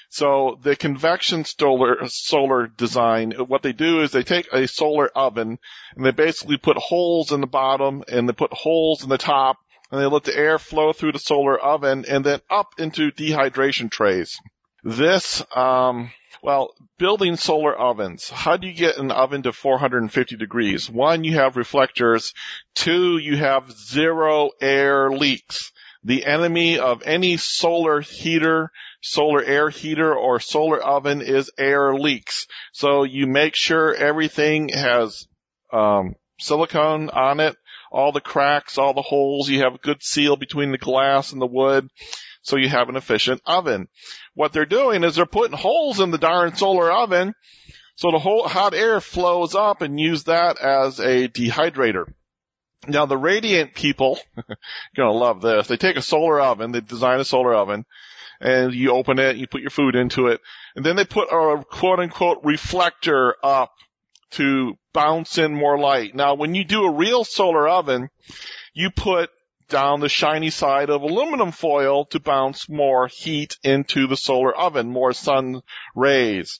[SPEAKER 5] So the convection solar, solar design, what they do is they take a solar oven and they basically put holes in the bottom and they put holes in the top and they let the air flow through the solar oven and then up into dehydration trays. This, um, well, building solar ovens. How do you get an oven to 450 degrees? One, you have reflectors. Two, you have zero air leaks. The enemy of any solar heater, solar air heater, or solar oven is air leaks. So you make sure everything has um, silicone on it, all the cracks, all the holes. You have a good seal between the glass and the wood so you have an efficient oven. What they're doing is they're putting holes in the darn solar oven so the whole hot air flows up and use that as a dehydrator. Now the radiant people, gonna love this. They take a solar oven, they design a solar oven, and you open it, you put your food into it, and then they put a quote unquote reflector up to bounce in more light. Now when you do a real solar oven, you put down the shiny side of aluminum foil to bounce more heat into the solar oven, more sun rays.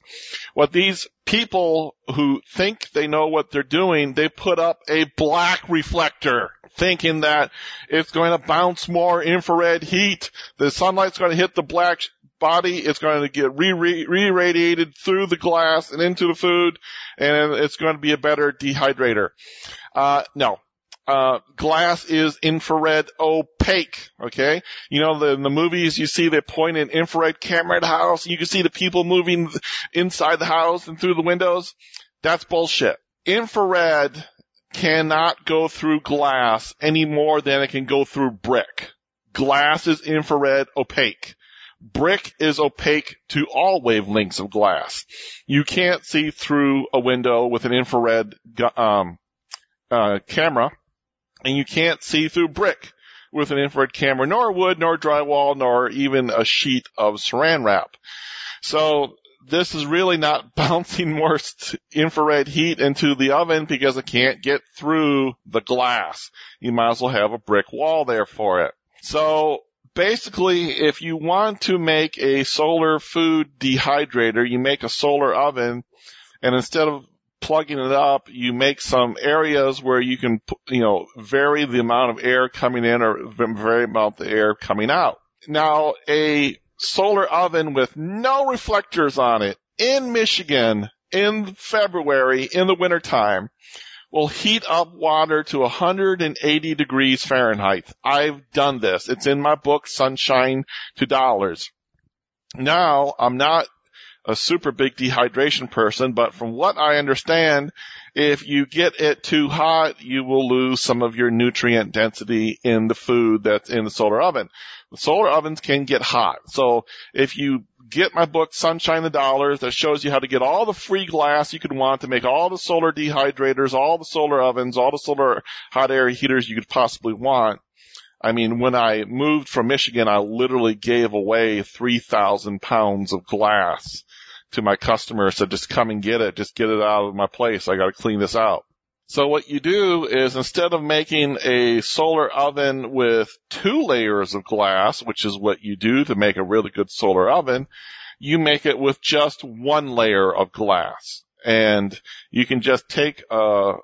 [SPEAKER 5] What these people who think they know what they're doing, they put up a black reflector thinking that it's going to bounce more infrared heat. The sunlight's going to hit the black body. It's going to get re-radiated through the glass and into the food and it's going to be a better dehydrator. Uh, no, uh, glass is infrared opaque. Okay, you know the in the movies you see they point an infrared camera at a house, and you can see the people moving inside the house and through the windows. That's bullshit. Infrared cannot go through glass any more than it can go through brick. Glass is infrared opaque. Brick is opaque to all wavelengths of glass. You can't see through a window with an infrared um, uh, camera and you can't see through brick with an infrared camera, nor wood, nor drywall, nor even a sheet of saran wrap. So this is really not bouncing more infrared heat into the oven because it can't get through the glass. You might as well have a brick wall there for it. So basically, if you want to make a solar food dehydrator, you make a solar oven and instead of plugging it up, you make some areas where you can, you know, vary the amount of air coming in or vary about the air coming out. Now, a solar oven with no reflectors on it in Michigan in February in the wintertime will heat up water to 180 degrees Fahrenheit. I've done this. It's in my book, Sunshine to Dollars. Now, I'm not a super big dehydration person, but from what I understand, if you get it too hot, you will lose some of your nutrient density in the food that's in the solar oven. The solar ovens can get hot. So if you get my book, Sunshine the Dollars, that shows you how to get all the free glass you could want to make all the solar dehydrators, all the solar ovens, all the solar hot air heaters you could possibly want. I mean, when I moved from Michigan, I literally gave away 3,000 pounds of glass to my customers. Said, just come and get it. Just get it out of my place. I got to clean this out. So what you do is instead of making a solar oven with two layers of glass, which is what you do to make a really good solar oven, you make it with just one layer of glass. And you can just take a,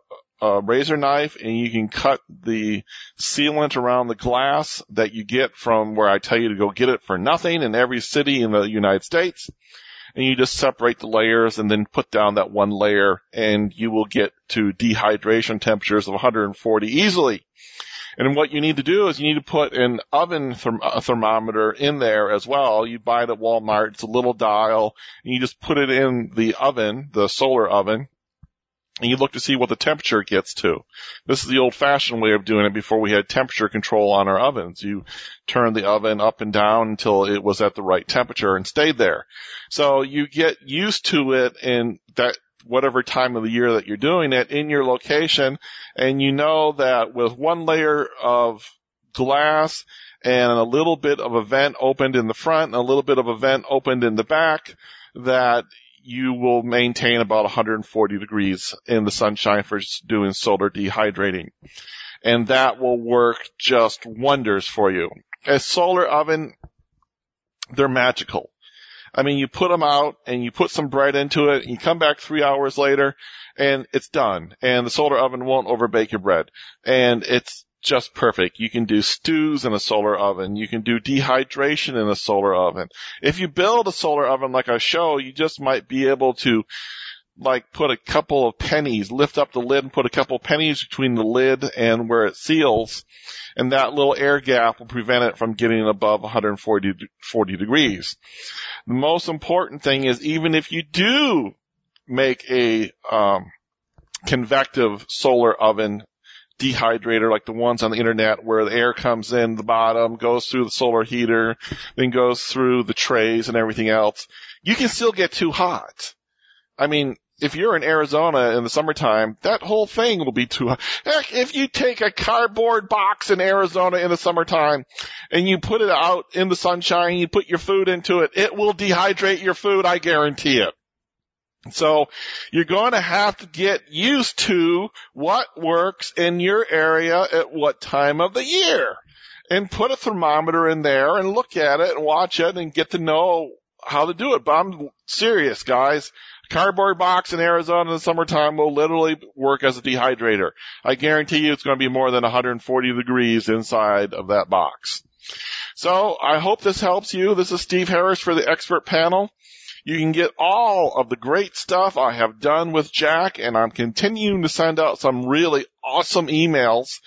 [SPEAKER 5] a razor knife and you can cut the sealant around the glass that you get from where I tell you to go get it for nothing in every city in the United States and you just separate the layers and then put down that one layer and you will get to dehydration temperatures of 140 easily. And what you need to do is you need to put an oven therm- thermometer in there as well. You buy it at Walmart. It's a little dial and you just put it in the oven, the solar oven, and you look to see what the temperature gets to. This is the old fashioned way of doing it before we had temperature control on our ovens. You turn the oven up and down until it was at the right temperature and stayed there. So you get used to it in that whatever time of the year that you're doing it in your location and you know that with one layer of glass and a little bit of a vent opened in the front and a little bit of a vent opened in the back that you will maintain about 140 degrees in the sunshine for doing solar dehydrating. And that will work just wonders for you. A solar oven, they're magical. I mean, you put them out and you put some bread into it and you come back three hours later and it's done. And the solar oven won't overbake your bread. And it's just perfect. You can do stews in a solar oven. You can do dehydration in a solar oven. If you build a solar oven like I show, you just might be able to like put a couple of pennies, lift up the lid and put a couple of pennies between the lid and where it seals. And that little air gap will prevent it from getting above 140 40 degrees. The most important thing is even if you do make a, um, convective solar oven dehydrator like the ones on the internet where the air comes in the bottom, goes through the solar heater, then goes through the trays and everything else, you can still get too hot. I mean, if you're in Arizona in the summertime, that whole thing will be too hot. Heck, if you take a cardboard box in Arizona in the summertime and you put it out in the sunshine, you put your food into it, it will dehydrate your food, I guarantee it. So you're going to have to get used to what works in your area at what time of the year and put a thermometer in there and look at it and watch it and get to know how to do it. But I'm serious, guys. Cardboard box in Arizona in the summertime will literally work as a dehydrator. I guarantee you it's going to be more than 140 degrees inside of that box. So I hope this helps you. This is Steve Harris for the expert panel. You can get all of the great stuff I have done with Jack and I'm continuing to send out some really awesome emails.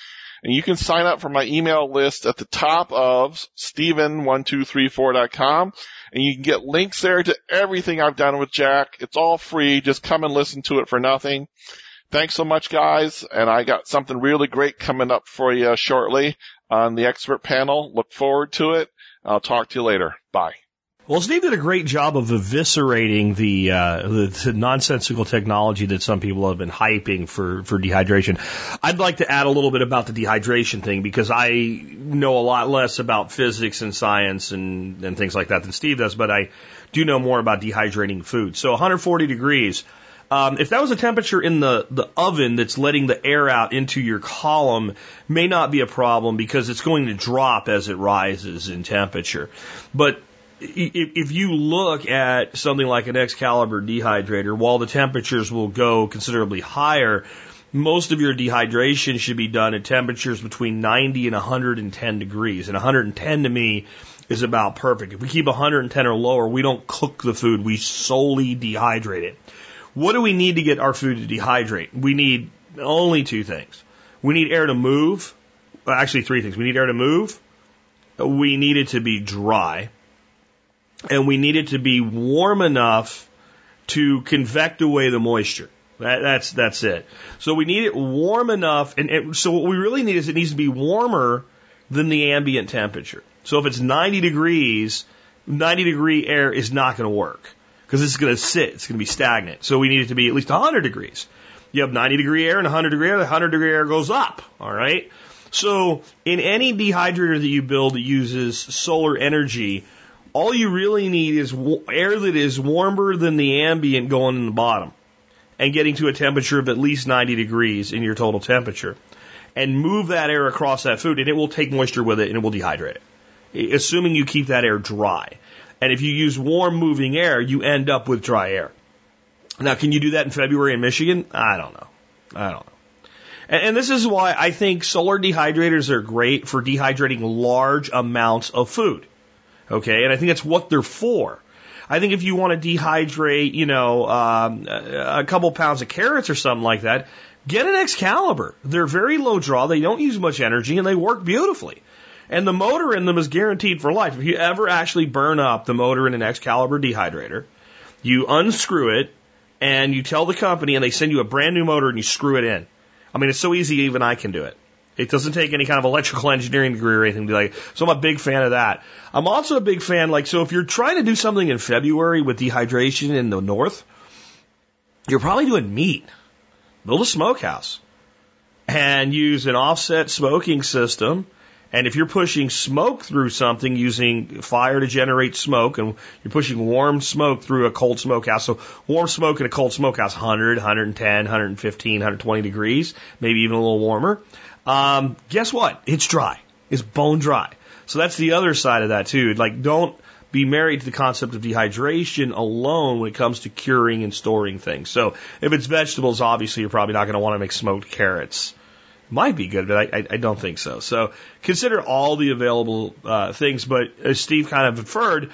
[SPEAKER 5] And you can sign up for my email list at the top of Steven1234.com and you can get links there to everything I've done with Jack. It's all free. Just come and listen to it for nothing. Thanks so much guys. And I got something really great coming up for you shortly on the expert panel. Look forward to it. I'll talk to you later. Bye.
[SPEAKER 2] Well, Steve did a great job of eviscerating the, uh, the, the nonsensical technology that some people have been hyping for, for dehydration. I'd like to add a little bit about the dehydration thing because I know a lot less about physics and science and, and things like that than Steve does, but I do know more about dehydrating food. So 140 degrees. Um, if that was a temperature in the, the oven that's letting the air out into your column, may not be a problem because it's going to drop as it rises in temperature. But if you look at something like an Excalibur dehydrator, while the temperatures will go considerably higher, most of your dehydration should be done at temperatures between 90 and 110 degrees. And 110 to me is about perfect. If we keep 110 or lower, we don't cook the food, we solely dehydrate it. What do we need to get our food to dehydrate? We need only two things. We need air to move. Actually, three things. We need air to move. We need it to be dry and we need it to be warm enough to convect away the moisture. That, that's that's it. So we need it warm enough, and it, so what we really need is it needs to be warmer than the ambient temperature. So if it's 90 degrees, 90 degree air is not going to work because it's going to sit. It's going to be stagnant. So we need it to be at least 100 degrees. You have 90 degree air and 100 degree air. The 100 degree air goes up. All right. So in any dehydrator that you build that uses solar energy, all you really need is air that is warmer than the ambient going in the bottom and getting to a temperature of at least 90 degrees in your total temperature. And move that air across that food and it will take moisture with it and it will dehydrate it. Assuming you keep that air dry. And if you use warm moving air, you end up with dry air. Now, can you do that in February in Michigan? I don't know. I don't know. And, and this is why I think solar dehydrators are great for dehydrating large amounts of food. Okay, and I think that's what they're for. I think if you want to dehydrate, you know, um, a couple pounds of carrots or something like that, get an Excalibur. They're very low draw. They don't use much energy and they work beautifully. And the motor in them is guaranteed for life. If you ever actually burn up the motor in an Excalibur dehydrator, you unscrew it and you tell the company and they send you a brand new motor and you screw it in. I mean, it's so easy, even I can do it. It doesn't take any kind of electrical engineering degree or anything to be like. So I'm a big fan of that. I'm also a big fan, like, so if you're trying to do something in February with dehydration in the north, you're probably doing meat. Build a smokehouse and use an offset smoking system and if you're pushing smoke through something using fire to generate smoke and you're pushing warm smoke through a cold smokehouse, so warm smoke in a cold smokehouse, 100, 110, 115, 120 degrees, maybe even a little warmer, um, guess what? It's dry. It's bone dry. So that's the other side of that too. Like don't be married to the concept of dehydration alone when it comes to curing and storing things. So if it's vegetables, obviously you're probably not going to want to make smoked carrots might be good, but I, I, I don't think so. So consider all the available uh, things. But as Steve kind of inferred,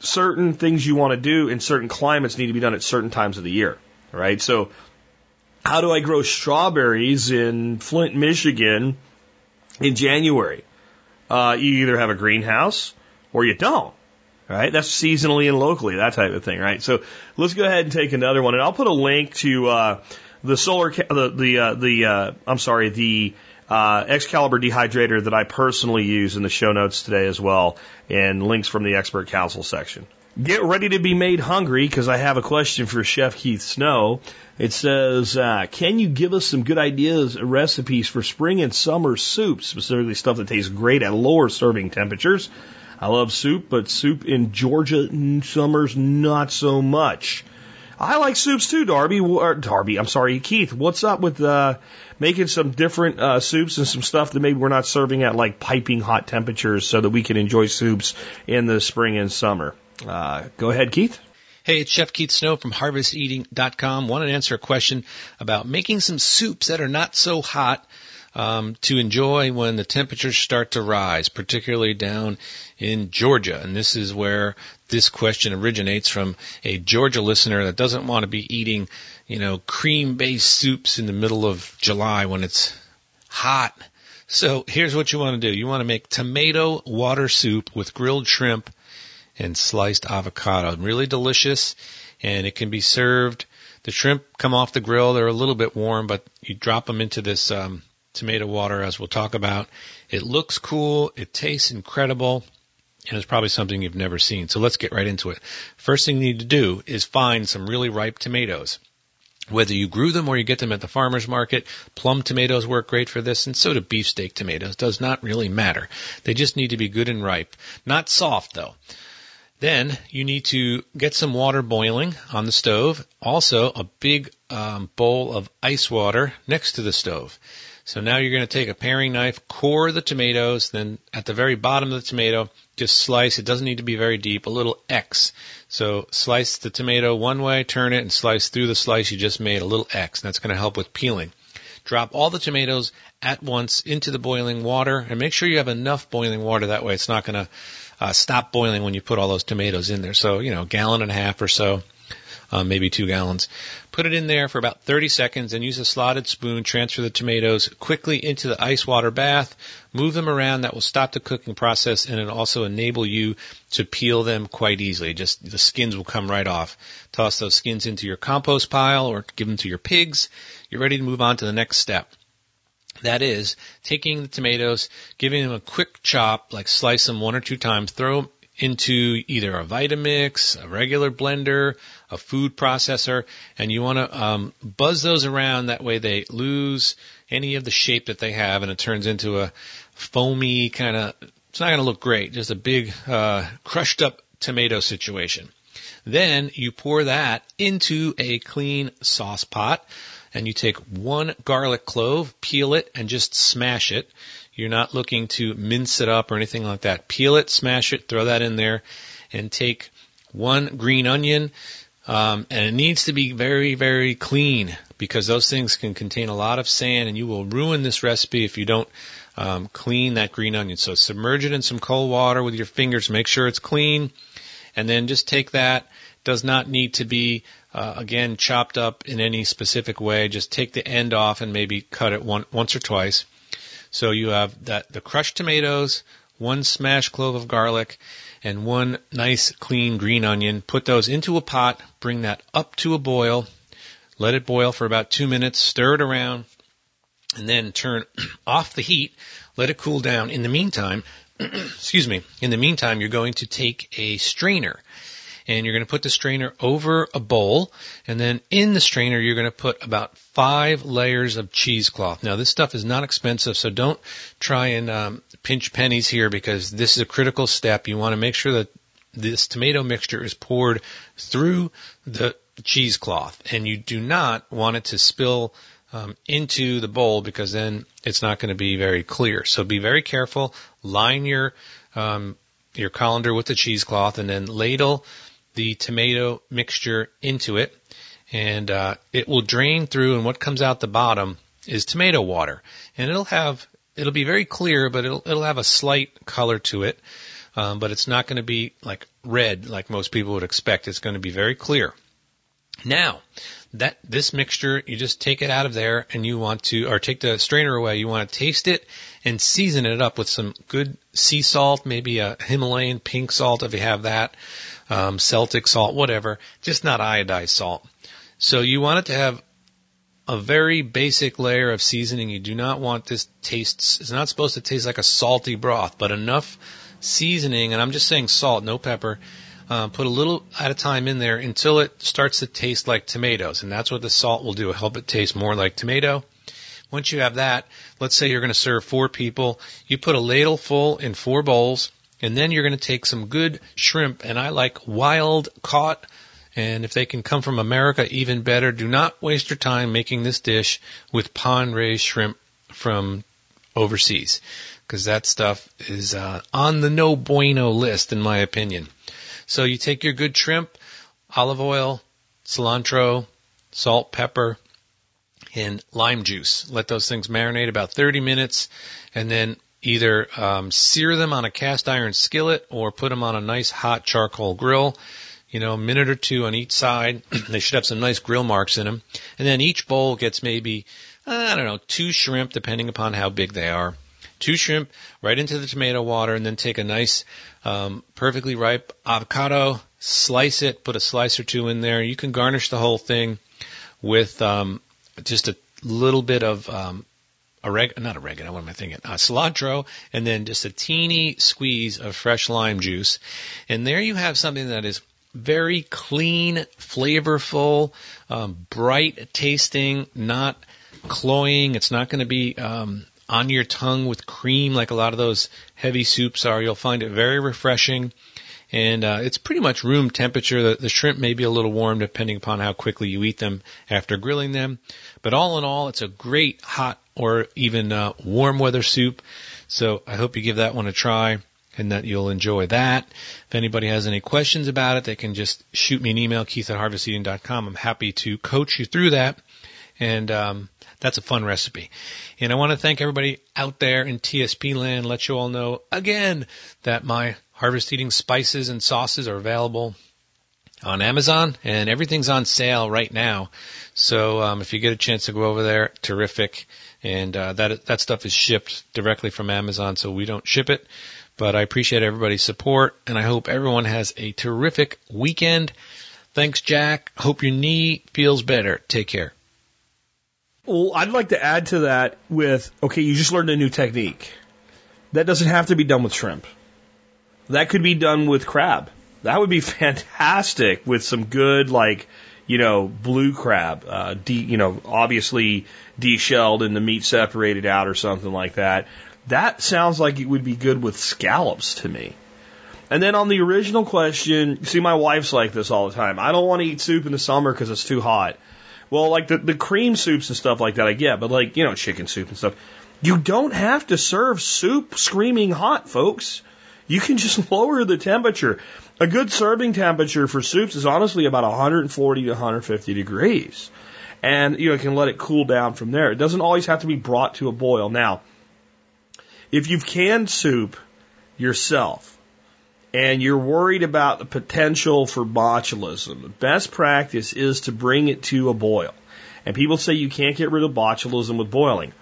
[SPEAKER 2] certain things you want to do in certain climates need to be done at certain times of the year, right? So how do I grow strawberries in Flint, Michigan in January? Uh, you either have a greenhouse or you don't. Right? That's seasonally and locally, that type of thing, right? So let's go ahead and take another one. And I'll put a link to, uh, the solar, the, the, uh, the, uh, I'm sorry, the, uh, Excalibur dehydrator that I personally use in the show notes today as well, and links from the expert council section. Get ready to be made hungry because I have a question for Chef Keith Snow. It says, uh, can you give us some good ideas, recipes for spring and summer soups, specifically stuff that tastes great at lower serving temperatures? I love soup, but soup in Georgia in summers not so much. I like soups too, Darby. Or Darby, I'm sorry, Keith. What's up with uh, making some different uh, soups and some stuff that maybe we're not serving at like piping hot temperatures so that we can enjoy soups in the spring and summer? Uh, go ahead, Keith.
[SPEAKER 6] Hey, it's Chef Keith Snow from HarvestEating.com. Want to answer a question about making some soups that are not so hot um, to enjoy when the temperatures start to rise, particularly down in Georgia. And this is where this question originates from a Georgia listener that doesn't want to be eating, you know, cream-based soups in the middle of July when it's hot. So here's what you want to do. You want to make tomato water soup with grilled shrimp and sliced avocado. Really delicious and it can be served. The shrimp come off the grill. They're a little bit warm, but you drop them into this um, tomato water, as we'll talk about. It looks cool. It tastes incredible. And it's probably something you've never seen. So let's get right into it. First thing you need to do is find some really ripe tomatoes. Whether you grew them or you get them at the farmer's market, plum tomatoes work great for this, and so do beefsteak tomatoes. Does not really matter. They just need to be good and ripe. Not soft though. Then you need to get some water boiling on the stove. Also, a big um, bowl of ice water next to the stove. So now you're going to take a paring knife, core the tomatoes, then at the very bottom of the tomato, just slice. It doesn't need to be very deep, a little X. So slice the tomato one way, turn it, and slice through the slice you just made a little X. That's going to help with peeling. Drop all the tomatoes at once into the boiling water, and make sure you have enough boiling water. That way, it's not going to uh, stop boiling when you put all those tomatoes in there. So you know, gallon and a half or so um, maybe two gallons. Put it in there for about 30 seconds and use a slotted spoon. Transfer the tomatoes quickly into the ice water bath. Move them around. That will stop the cooking process and it'll also enable you to peel them quite easily. Just the skins will come right off. Toss those skins into your compost pile or give them to your pigs. You're ready to move on to the next step. That is, taking the tomatoes, giving them a quick chop, like slice them one or two times, throw them into either a Vitamix, a regular blender, a food processor, and you want to um, buzz those around. That way they lose any of the shape that they have, and it turns into a foamy kind of. It's not going to look great. Just a big uh, crushed up tomato situation. Then you pour that into a clean sauce pot and you take one garlic clove, peel it, and just smash it. You're not looking to mince it up or anything like that. Peel it, smash it, throw that in there, and take one green onion, um, and it needs to be very, very clean because those things can contain a lot of sand, and you will ruin this recipe if you don't um, clean that green onion. So submerge it in some cold water with your fingers, make sure it's clean, and then just take that. Does not need to be uh, again chopped up in any specific way. Just take the end off and maybe cut it one, once or twice. So you have that the crushed tomatoes, one smashed clove of garlic, and one nice clean green onion. Put those into a pot. Bring that up to a boil. Let it boil for about two minutes. Stir it around, and then turn off the heat. Let it cool down. In the meantime, excuse me. In the meantime, you're going to take a strainer and you're going to put the strainer over a bowl and then in the strainer you're going to put about five layers of cheesecloth. Now this stuff is not expensive, so don't try and um, pinch pennies here because this is a critical step. You want to make sure that this tomato mixture is poured through the cheesecloth and you do not want it to spill um, into the bowl because then it's not going to be very clear. So be very careful. Line your um, your colander with the cheesecloth and then ladle the tomato mixture into it, and uh, it will drain through. And what comes out the bottom is tomato water, and it'll have it'll be very clear, but it'll it'll have a slight color to it. Um, but it's not going to be like red like most people would expect. It's going to be very clear. Now, that this mixture, you just take it out of there and you want to, or take the strainer away. You want to taste it and season it up with some good sea salt, maybe a Himalayan pink salt if you have that, um, Celtic salt, whatever, just not iodized salt. So you want it to have a very basic layer of seasoning. You do not want this taste, it's not supposed to taste like a salty broth, but enough seasoning, and I'm just saying salt, no pepper. Uh, put a little at a time in there until it starts to taste like tomatoes, and that's what the salt will do. Help it taste more like tomato. Once you have that, let's say you're going to serve four people, you put a ladle full in four bowls, and then you're going to take some good shrimp, and I like wild caught. And if they can come from America, even better. Do not waste your time making this dish with pond raised shrimp from overseas, because that stuff is uh, on the no bueno list, in my opinion. So you take your good shrimp, olive oil, cilantro, salt, pepper, and lime juice. Let those things marinate about 30 minutes, and then either um, sear them on a cast iron skillet or put them on a nice hot charcoal grill. You know, a minute or two on each side. they should have some nice grill marks in them. And then each bowl gets maybe, I don't know, two shrimp, depending upon how big they are. Two shrimp right into the tomato water, and then take a nice, um, perfectly ripe avocado, slice it, put a slice or two in there. You can garnish the whole thing with um, just a little bit of um, oregano, not oregano, what am I thinking? Uh, cilantro, and then just a teeny squeeze of fresh lime juice. And there you have something that is very clean, flavorful, um, bright tasting, not cloying. It's not going to be um, on your tongue with cream like a lot of those heavy soups are. You'll find it very refreshing. And uh, it's pretty much room temperature. The, the shrimp may be a little warm depending upon how quickly you eat them after grilling them. But all in all, it's a great hot or even uh, warm weather soup. So I hope you give that one a try and that you'll enjoy that. If anybody has any questions about it, they can just shoot me an email, keith at harvesteating.com. I'm happy to coach you through that. And um, that's a fun recipe. And I want to thank everybody out there in TSP land, let you all know again that my Harvest Eating spices and sauces are available on Amazon and everything's on sale right now. So um, if you get a chance to go over there, terrific. And uh, that that stuff is shipped directly from Amazon, so we don't ship it. But I appreciate everybody's support, and I hope everyone has a terrific weekend. Thanks, Jack. Hope your knee feels better. Take care.
[SPEAKER 2] Well, I'd like to add to that with okay, you just learned a new technique. That doesn't have to be done with shrimp. That could be done with crab. That would be fantastic with some good, like, you know, blue crab, uh, de- you know, obviously deshelled and the meat separated out or something like that. That sounds like it would be good with scallops to me. And then on the original question, see, my wife's like this all the time. I don't want to eat soup in the summer because it's too hot. Well, like the, the cream soups and stuff like that, I get, but like, you know, chicken soup and stuff. You don't have to serve soup screaming hot, folks. You can just lower the temperature. A good serving temperature for soups is honestly about 140 to 150 degrees. And, you know, you can let it cool down from there. It doesn't always have to be brought to a boil. Now, if you've canned soup yourself, and you're worried about the potential for botulism, the best practice is to bring it to a boil. And people say you can't get rid of botulism with boiling.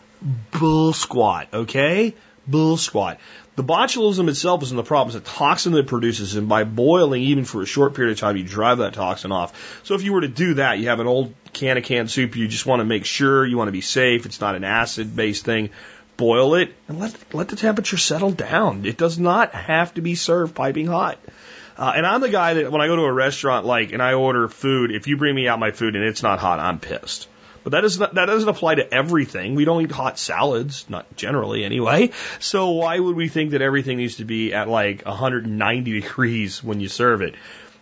[SPEAKER 2] Bull squat, okay? Bull squat. The botulism itself isn't the problem, it's the toxin that it produces, and by boiling, even for a short period of time, you drive that toxin off. So if you were to do that, you have an old can of canned soup, you just want to make sure, you want to be safe, it's not an acid based thing boil it, and let let the temperature settle down. It does not have to be served piping hot. Uh, and I'm the guy that when I go to a restaurant, like, and I order food, if you bring me out my food and it's not hot, I'm pissed. But that doesn't that doesn't apply to everything. We don't eat hot salads, not generally anyway. So why would we think that everything needs to be at like 190 degrees when you serve it?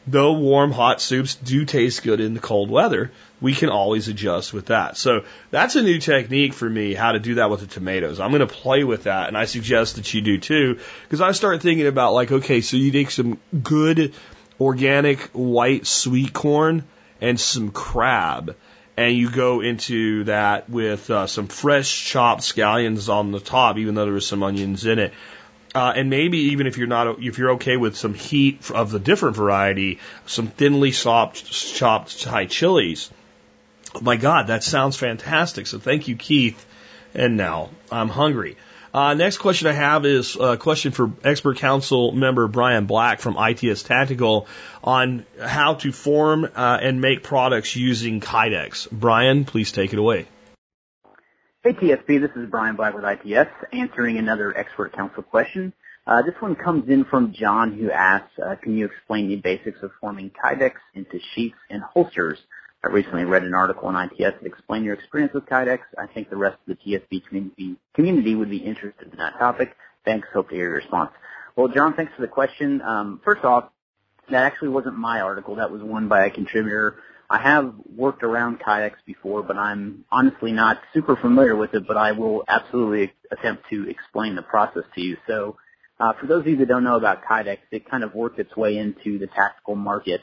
[SPEAKER 2] Though warm, hot soups do taste good in the cold weather, we can always adjust with that. So that's a new technique for me, how to do that with the tomatoes. I'm going to play with that, and I suggest that you do too, because I start thinking about like, okay, so you take some good organic white sweet corn and some crab, and you go into that with uh, some fresh chopped scallions on the top, even though there was some onions in it. Uh, and maybe even if you're not, if you're okay with some heat of the different variety, some thinly chopped, chopped Thai chilies. My God, that sounds fantastic. So thank you, Keith. And now I'm hungry. Uh, next question I have is a question for expert council member Brian Black from ITS Tactical on how to form uh, and make products using Kydex. Brian, please take it away.
[SPEAKER 7] Hey TSP, this is Brian Black with ITS, answering another expert council question. Uh, this one comes in from John who asks, uh, can you explain the basics of forming Kydex into sheaths and holsters? I recently read an article on ITS that explained your experience with Kydex. I think the rest of the TSP community, community would be interested in that topic. Thanks. Hope to hear your response. Well, John, thanks for the question. Um, first off, that actually wasn't my article. That was one by a contributor I have worked around Kydex before, but I'm honestly not super familiar with it, but I will absolutely attempt to explain the process to you. So, uh, for those of you that don't know about Kydex, it kind of worked its way into the tactical market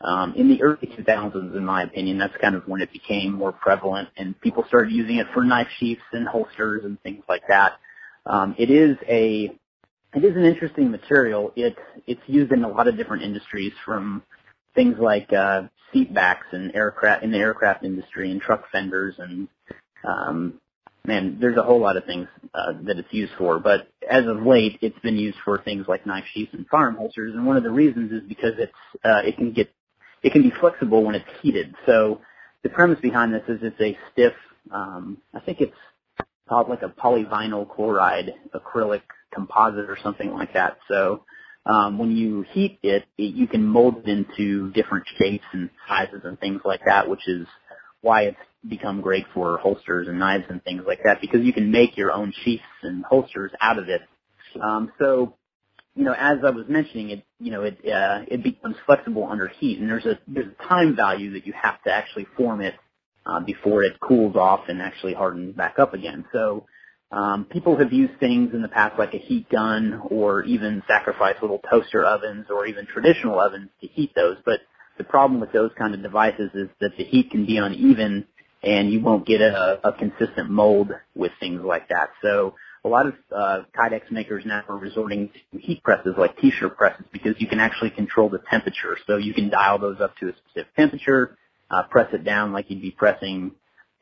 [SPEAKER 7] um, in the early 2000s, in my opinion. That's kind of when it became more prevalent, and people started using it for knife sheaths and holsters and things like that. Um, it is a it is an interesting material. It it's used in a lot of different industries, from things like uh, seat backs and aircraft in the aircraft industry and truck fenders and um, man, there's a whole lot of things uh, that it's used for. But as of late, it's been used for things like knife sheaths and firearm holsters. And one of the reasons is because it's uh, it can get it can be flexible when it's heated. So the premise behind this is it's a stiff. Um, I think it's called like a polyvinyl chloride acrylic composite or something like that. So um, when you heat it, it, you can mold it into different shapes and sizes and things like that, which is why it's become great for holsters and knives and things like that because you can make your own sheaths and holsters out of it. Um, so, you know, as I was mentioning, it you know it uh, it becomes flexible under heat, and there's a there's a time value that you have to actually form it uh, before it cools off and actually hardens back up again. So um, people have used things in the past like a heat gun or even sacrifice little toaster ovens or even traditional ovens to heat those. But the problem with those kind of devices is that the heat can be uneven and you won't get a, a consistent mold with things like that. So a lot of uh, Kydex makers now are resorting to heat presses like t-shirt presses because you can actually control the temperature. So you can dial those up to a specific temperature, uh, press it down like you'd be pressing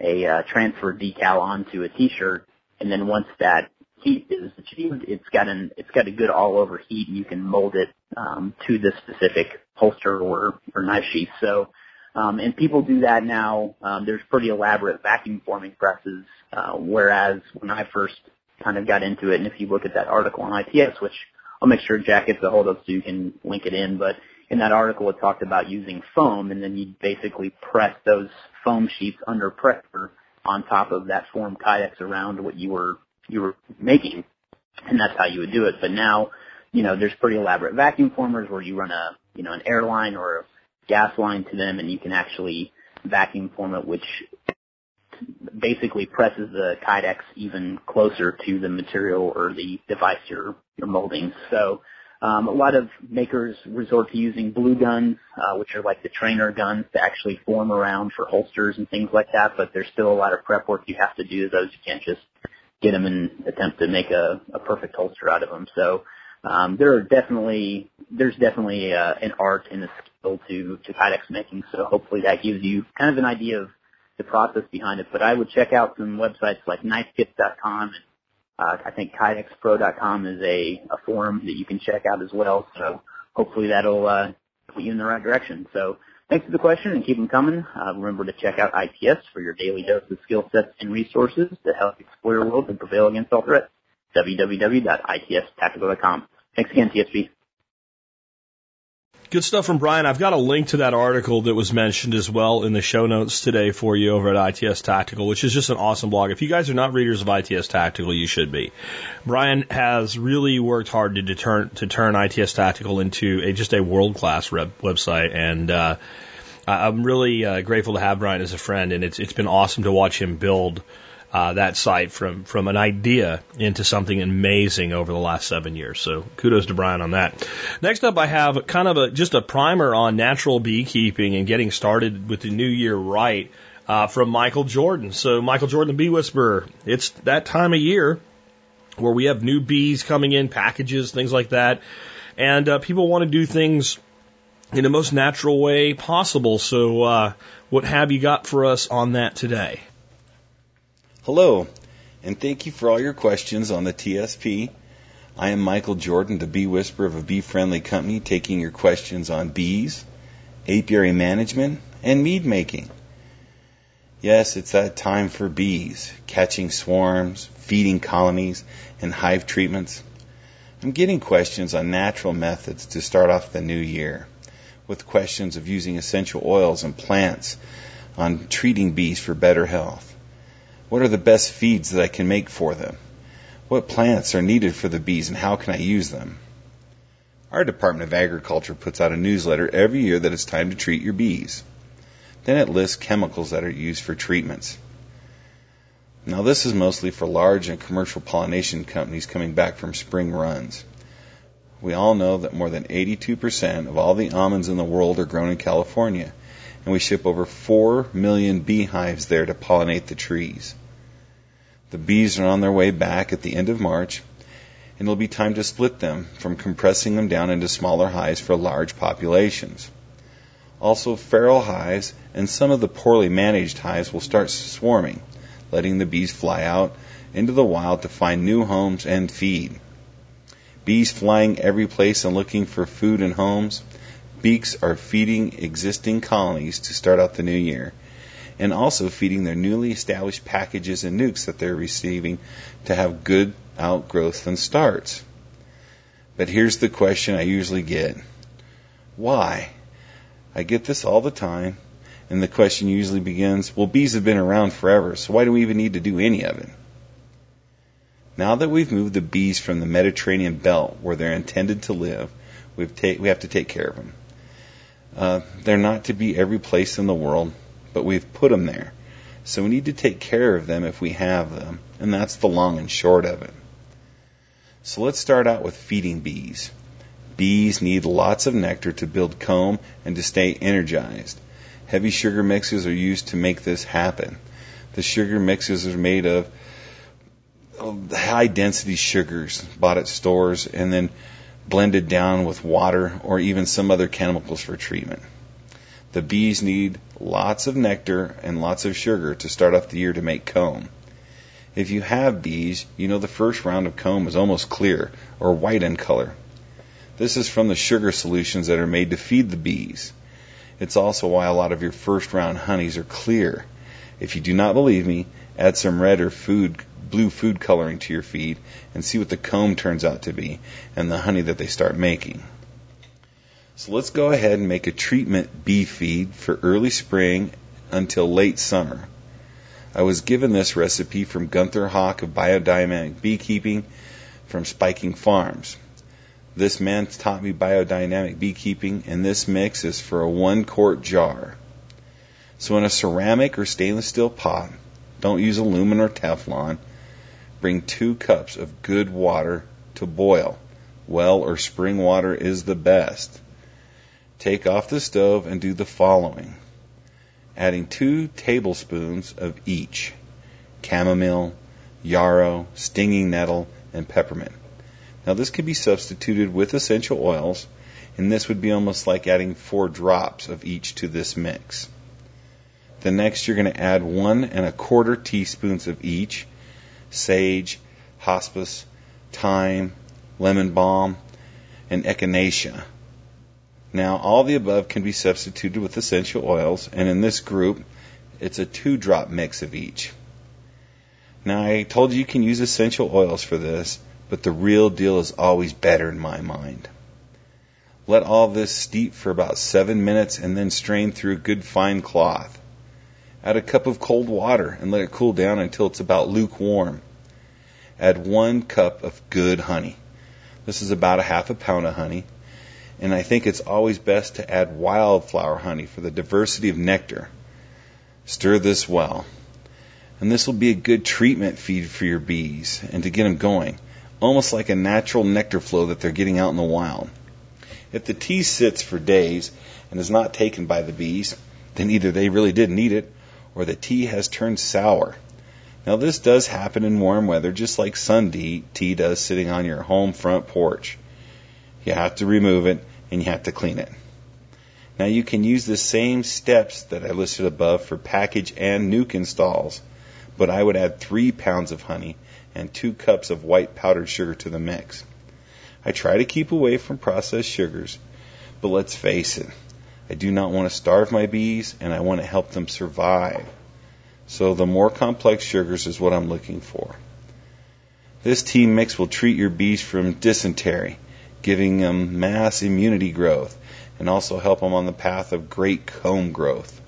[SPEAKER 7] a uh, transfer decal onto a t-shirt, and then once that heat is achieved, it's got an it's got a good all over heat, and you can mold it um, to the specific holster or or knife sheath. So Um, and people do that now. Um, there's pretty elaborate vacuum forming presses, uh, whereas when I first kind of got into it, and if you look at that article on ITS, which I'll make sure Jack gets a hold of so you can link it in, but in that article it talked about using foam and then you basically press those foam sheets under pressure on top of that formed kydex around what you were you were making and that's how you would do it. But now you know there's pretty elaborate vacuum formers where you run a you know an air line or a gas line to them and you can actually vacuum form it which basically presses the kydex even closer to the material or the device you're you're molding so um, a lot of makers resort to using blue guns, uh, which are like the trainer guns to actually form around for holsters and things like that. But there's still a lot of prep work you have to do to those. You can't just get them and attempt to make a, a perfect holster out of them. So um, there are definitely there's definitely uh, an art and a skill to to kydex making. So hopefully that gives you kind of an idea of the process behind it. But I would check out some websites like knifekits.com and uh, I think kydexpro.com is a, a forum that you can check out as well. So hopefully that'll uh, put you in the right direction. So thanks for the question and keep them coming. Uh, remember to check out ITS for your daily dose of skill sets and resources to help explore your world and prevail against all threats. www.itstactical.com. Thanks again, TSP.
[SPEAKER 2] Good stuff from Brian. I've got a link to that article that was mentioned as well in the show notes today for you over at ITS Tactical, which is just an awesome blog. If you guys are not readers of ITS Tactical, you should be. Brian has really worked hard to turn to turn ITS Tactical into a just a world class website, and uh, I'm really uh, grateful to have Brian as a friend. And it's it's been awesome to watch him build uh, that site from from an idea into something amazing over the last seven years. So kudos to Brian on that. Next up, I have kind of a just a primer on natural beekeeping and getting started with the new year right uh, from Michael Jordan. So Michael Jordan, the Bee Whisperer. It's that time of year where we have new bees coming in, packages, things like that, and uh, people want to do things in the most natural way possible. So, uh, what have you got for us on that today?
[SPEAKER 8] Hello, and thank you for all your questions on the TSP. I am Michael Jordan, the bee whisperer of a bee friendly company, taking your questions on bees, apiary management, and mead making. Yes, it's that time for bees, catching swarms, feeding colonies, and hive treatments. I'm getting questions on natural methods to start off the new year, with questions of using essential oils and plants on treating bees for better health. What are the best feeds that I can make for them? What plants are needed for the bees and how can I use them? Our Department of Agriculture puts out a newsletter every year that it's time to treat your bees. Then it lists chemicals that are used for treatments. Now, this is mostly for large and commercial pollination companies coming back from spring runs. We all know that more than 82% of all the almonds in the world are grown in California, and we ship over 4 million beehives there to pollinate the trees. The bees are on their way back at the end of March, and it'll be time to split them from compressing them down into smaller hives for large populations. Also, feral hives and some of the poorly managed hives will start swarming, letting the bees fly out into the wild to find new homes and feed. Bees flying every place and looking for food and homes Beeks are feeding existing colonies to start out the new year, and also feeding their newly established packages and nucs that they're receiving to have good outgrowth and starts. But here's the question I usually get Why? I get this all the time, and the question usually begins Well, bees have been around forever, so why do we even need to do any of it? Now that we've moved the bees from the Mediterranean belt where they're intended to live, we've ta- we have to take care of them. Uh, they're not to be every place in the world, but we've put them there. So we need to take care of them if we have them, and that's the long and short of it. So let's start out with feeding bees. Bees need lots of nectar to build comb and to stay energized. Heavy sugar mixes are used to make this happen. The sugar mixes are made of high density sugars bought at stores and then blended down with water or even some other chemicals for treatment. The bees need lots of nectar and lots of sugar to start off the year to make comb. If you have bees, you know the first round of comb is almost clear or white in color. This is from the sugar solutions that are made to feed the bees. It's also why a lot of your first round honeys are clear. If you do not believe me, add some red or food blue food coloring to your feed and see what the comb turns out to be and the honey that they start making. So let's go ahead and make a treatment bee feed for early spring until late summer. I was given this recipe from Gunther Hauk of Biodynamic Beekeeping from Spikenard Farms. This man taught me biodynamic beekeeping, and this mix is for a one quart jar. So, in a ceramic or stainless steel pot, don't use aluminum or Teflon, bring two cups of good water to boil. Well or spring water is the best. Take off the stove and do the following adding two tablespoons of each chamomile, yarrow, stinging nettle, and peppermint. Now, this could be substituted with essential oils, and this would be almost like adding four drops of each to this mix. The next, you're going to add one and a quarter teaspoons of each sage, hyssop, thyme, lemon balm, and echinacea. Now, all the above can be substituted with essential oils, and in this group, it's a two drop mix of each. Now, I told you you can use essential oils for this, but the real deal is always better in my mind. Let all this steep for about seven minutes and then strain through a good fine cloth. Add a cup of cold water and let it cool down until it's about lukewarm. Add one cup of good honey. This is about a half a pound of honey and I think it's always best to add wildflower honey for the diversity of nectar. Stir this well. And this will be a good treatment feed for your bees and to get them going, almost like a natural nectar flow that they're getting out in the wild. If the tea sits for days and is not taken by the bees, then either they really didn't eat it or the tea has turned sour. Now, this does happen in warm weather, just like sun tea does sitting on your home front porch. You have to remove it and you have to clean it. Now you can use the same steps that I listed above for package and nuc installs, but I would add three pounds of honey and two cups of white powdered sugar to the mix. I try to keep away from processed sugars, but let's face it, I do not want to starve my bees and I want to help them survive. So the more complex sugars is what I'm looking for. This tea mix will treat your bees from dysentery, giving them mass immunity growth and also help them on the path of great comb growth.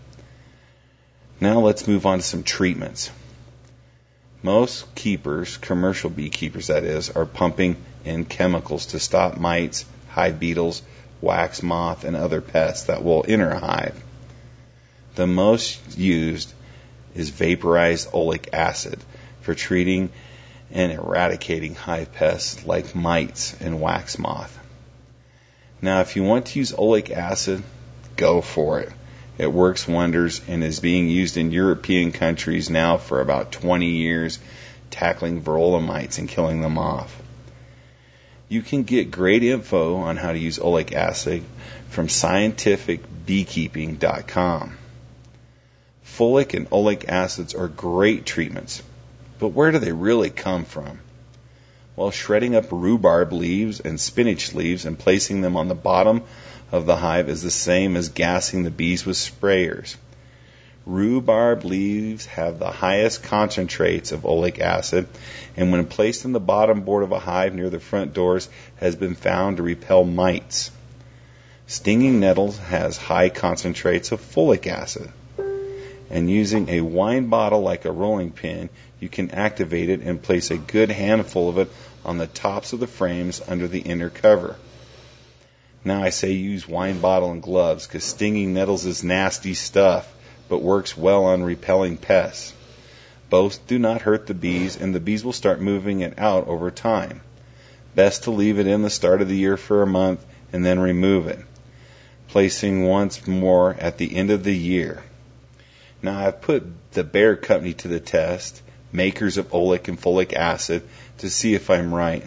[SPEAKER 8] Now let's move on to some treatments. Most keepers, commercial beekeepers that is, are pumping in chemicals to stop mites, hive beetles, wax moth, and other pests that will enter a hive. The most used is vaporized oleic acid for treating and eradicating hive pests like mites and wax moth. Now, if you want to use oleic acid, go for it. It works wonders and is being used in European countries now for about 20 years, tackling varroa mites and killing them off. You can get great info on how to use oleic acid from scientificbeekeeping.com. Folic and oleic acids are great treatments but where do they really come from? Well, shredding up rhubarb leaves and spinach leaves and placing them on the bottom of the hive is the same as gassing the bees with sprayers. Rhubarb leaves have the highest concentrates of oleic acid, and when placed in the bottom board of a hive near the front doors, has been found to repel mites. Stinging nettles has high concentrates of folic acid. And using a wine bottle like a rolling pin, you can activate it and place a good handful of it on the tops of the frames under the inner cover. Now I say use wine bottle and gloves because stinging nettles is nasty stuff, but works well on repelling pests. Both do not hurt the bees, and the bees will start moving it out over time. Best to leave it in the start of the year for a month and then remove it, placing once more at the end of the year. Now I've put the Bayer Company to the test makers of oleic and folic acid, to see if I'm right.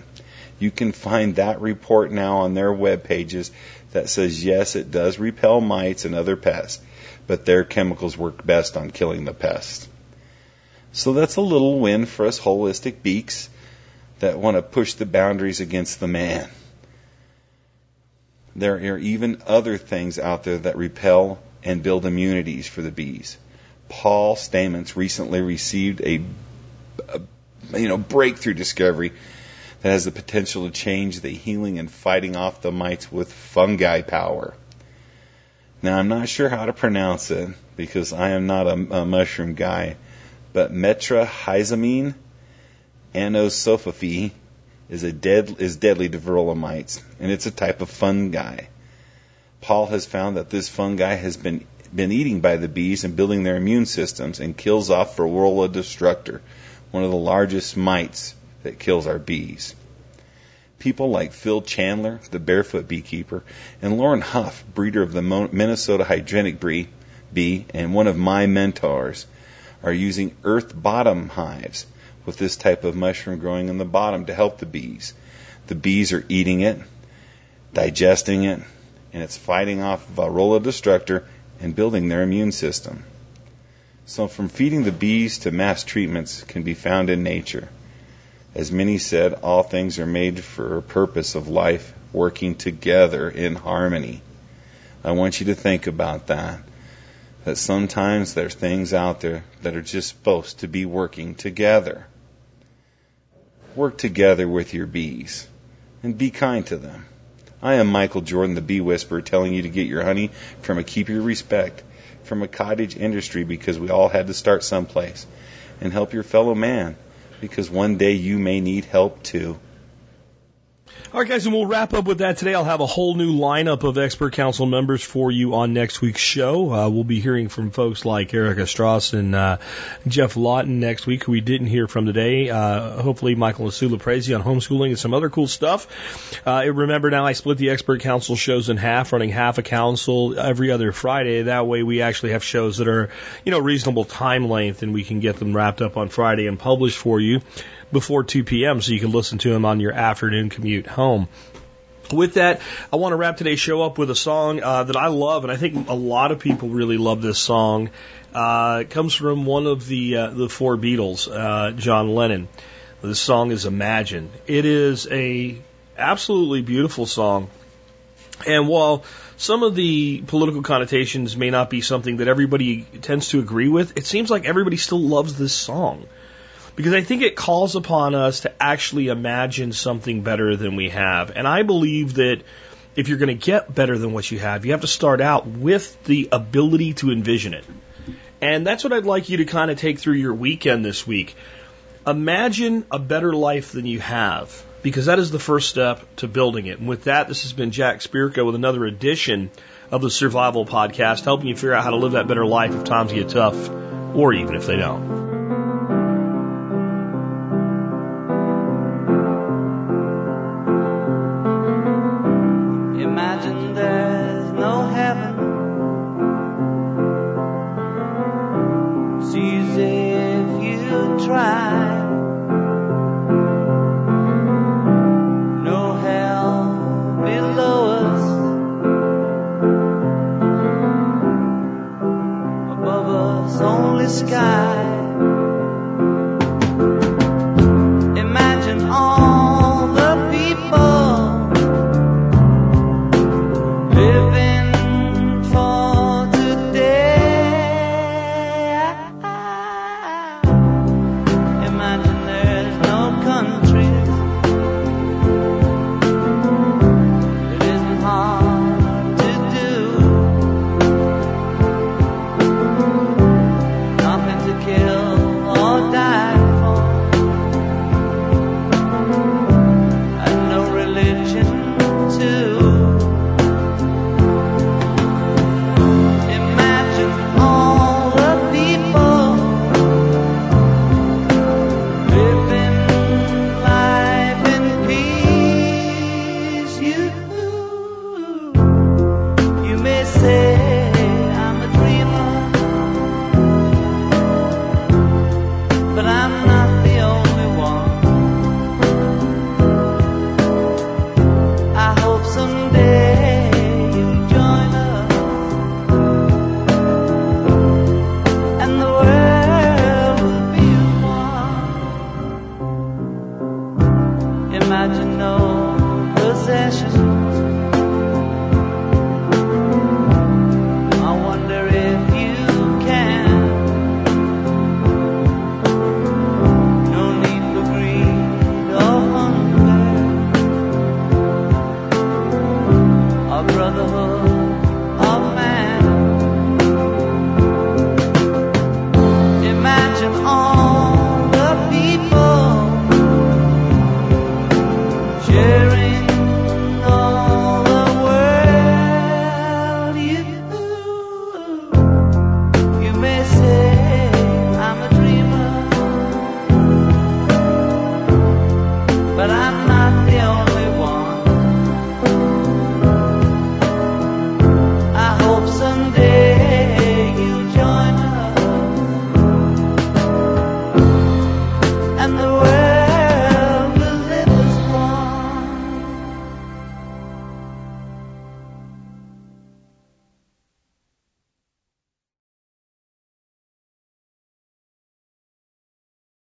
[SPEAKER 8] You can find that report now on their web pages that says yes, it does repel mites and other pests, but their chemicals work best on killing the pests. So that's a little win for us holistic beeks that want to push the boundaries against the man. There are even other things out there that repel and build immunities for the bees. Paul Stamets recently received a, a you know breakthrough discovery that has the potential to change the healing and fighting off the mites with fungi power. Now I'm not sure how to pronounce it because I am not a, a mushroom guy, but Metarhizium anisopliae is a dead is deadly to varroa mites, and it's a type of fungi. Paul has found that this fungi has been been eating by the bees and building their immune systems and kills off Varroa destructor, one of the largest mites that kills our bees. People like Phil Chandler, the barefoot beekeeper, and Lauren Huff, breeder of the Minnesota hygienic bee and one of my mentors, are using earth bottom hives with this type of mushroom growing in the bottom to help the bees. The bees are eating it, digesting it, and it's fighting off Varroa destructor and building their immune system. So, from feeding the bees to mass treatments can be found in nature. As many said, all things are made for a purpose of life working together in harmony. I want you to think about that. That sometimes there's things out there that are just supposed to be working together. Work together with your bees and be kind to them. I am Michael Jordan, the bee whisperer, telling you to get your honey from a keep your respect, from a cottage industry because we all had to start someplace, and help your fellow man because one day you may need help too.
[SPEAKER 2] All right, guys, and we'll wrap up with that today. I'll have a whole new lineup of expert council members for you on next week's show. Uh, we'll be hearing from folks like Erica Strauss and uh, Geoff Lawton next week, who we didn't hear from today. Uh, hopefully, Michael Asula Prezi on homeschooling and some other cool stuff. Uh, remember now, I split the expert council shows in half, running half a council every other Friday. That way, we actually have shows that are, you know, reasonable time length, and we can get them wrapped up on Friday and published for you before 2 p.m. so you can listen to them on your afternoon commute home. With that, I want to wrap today's show up with a song uh, that I love, and I think a lot of people really love this song. Uh, it comes from one of the uh, the four Beatles, uh, John Lennon. The song is "Imagine." It is a absolutely beautiful song, and while some of the political connotations may not be something that everybody tends to agree with, it seems like everybody still loves this song because I think it calls upon us to actually imagine something better than we have. And I believe that if you're going to get better than what you have, you have to start out with the ability to envision it. And that's what I'd like you to kind of take through your weekend this week. Imagine a better life than you have, because that is the first step to building it. And with that, this has been Jack Spirko with another edition of the Survival Podcast, helping you figure out how to live that better life if times get tough, or even if they don't.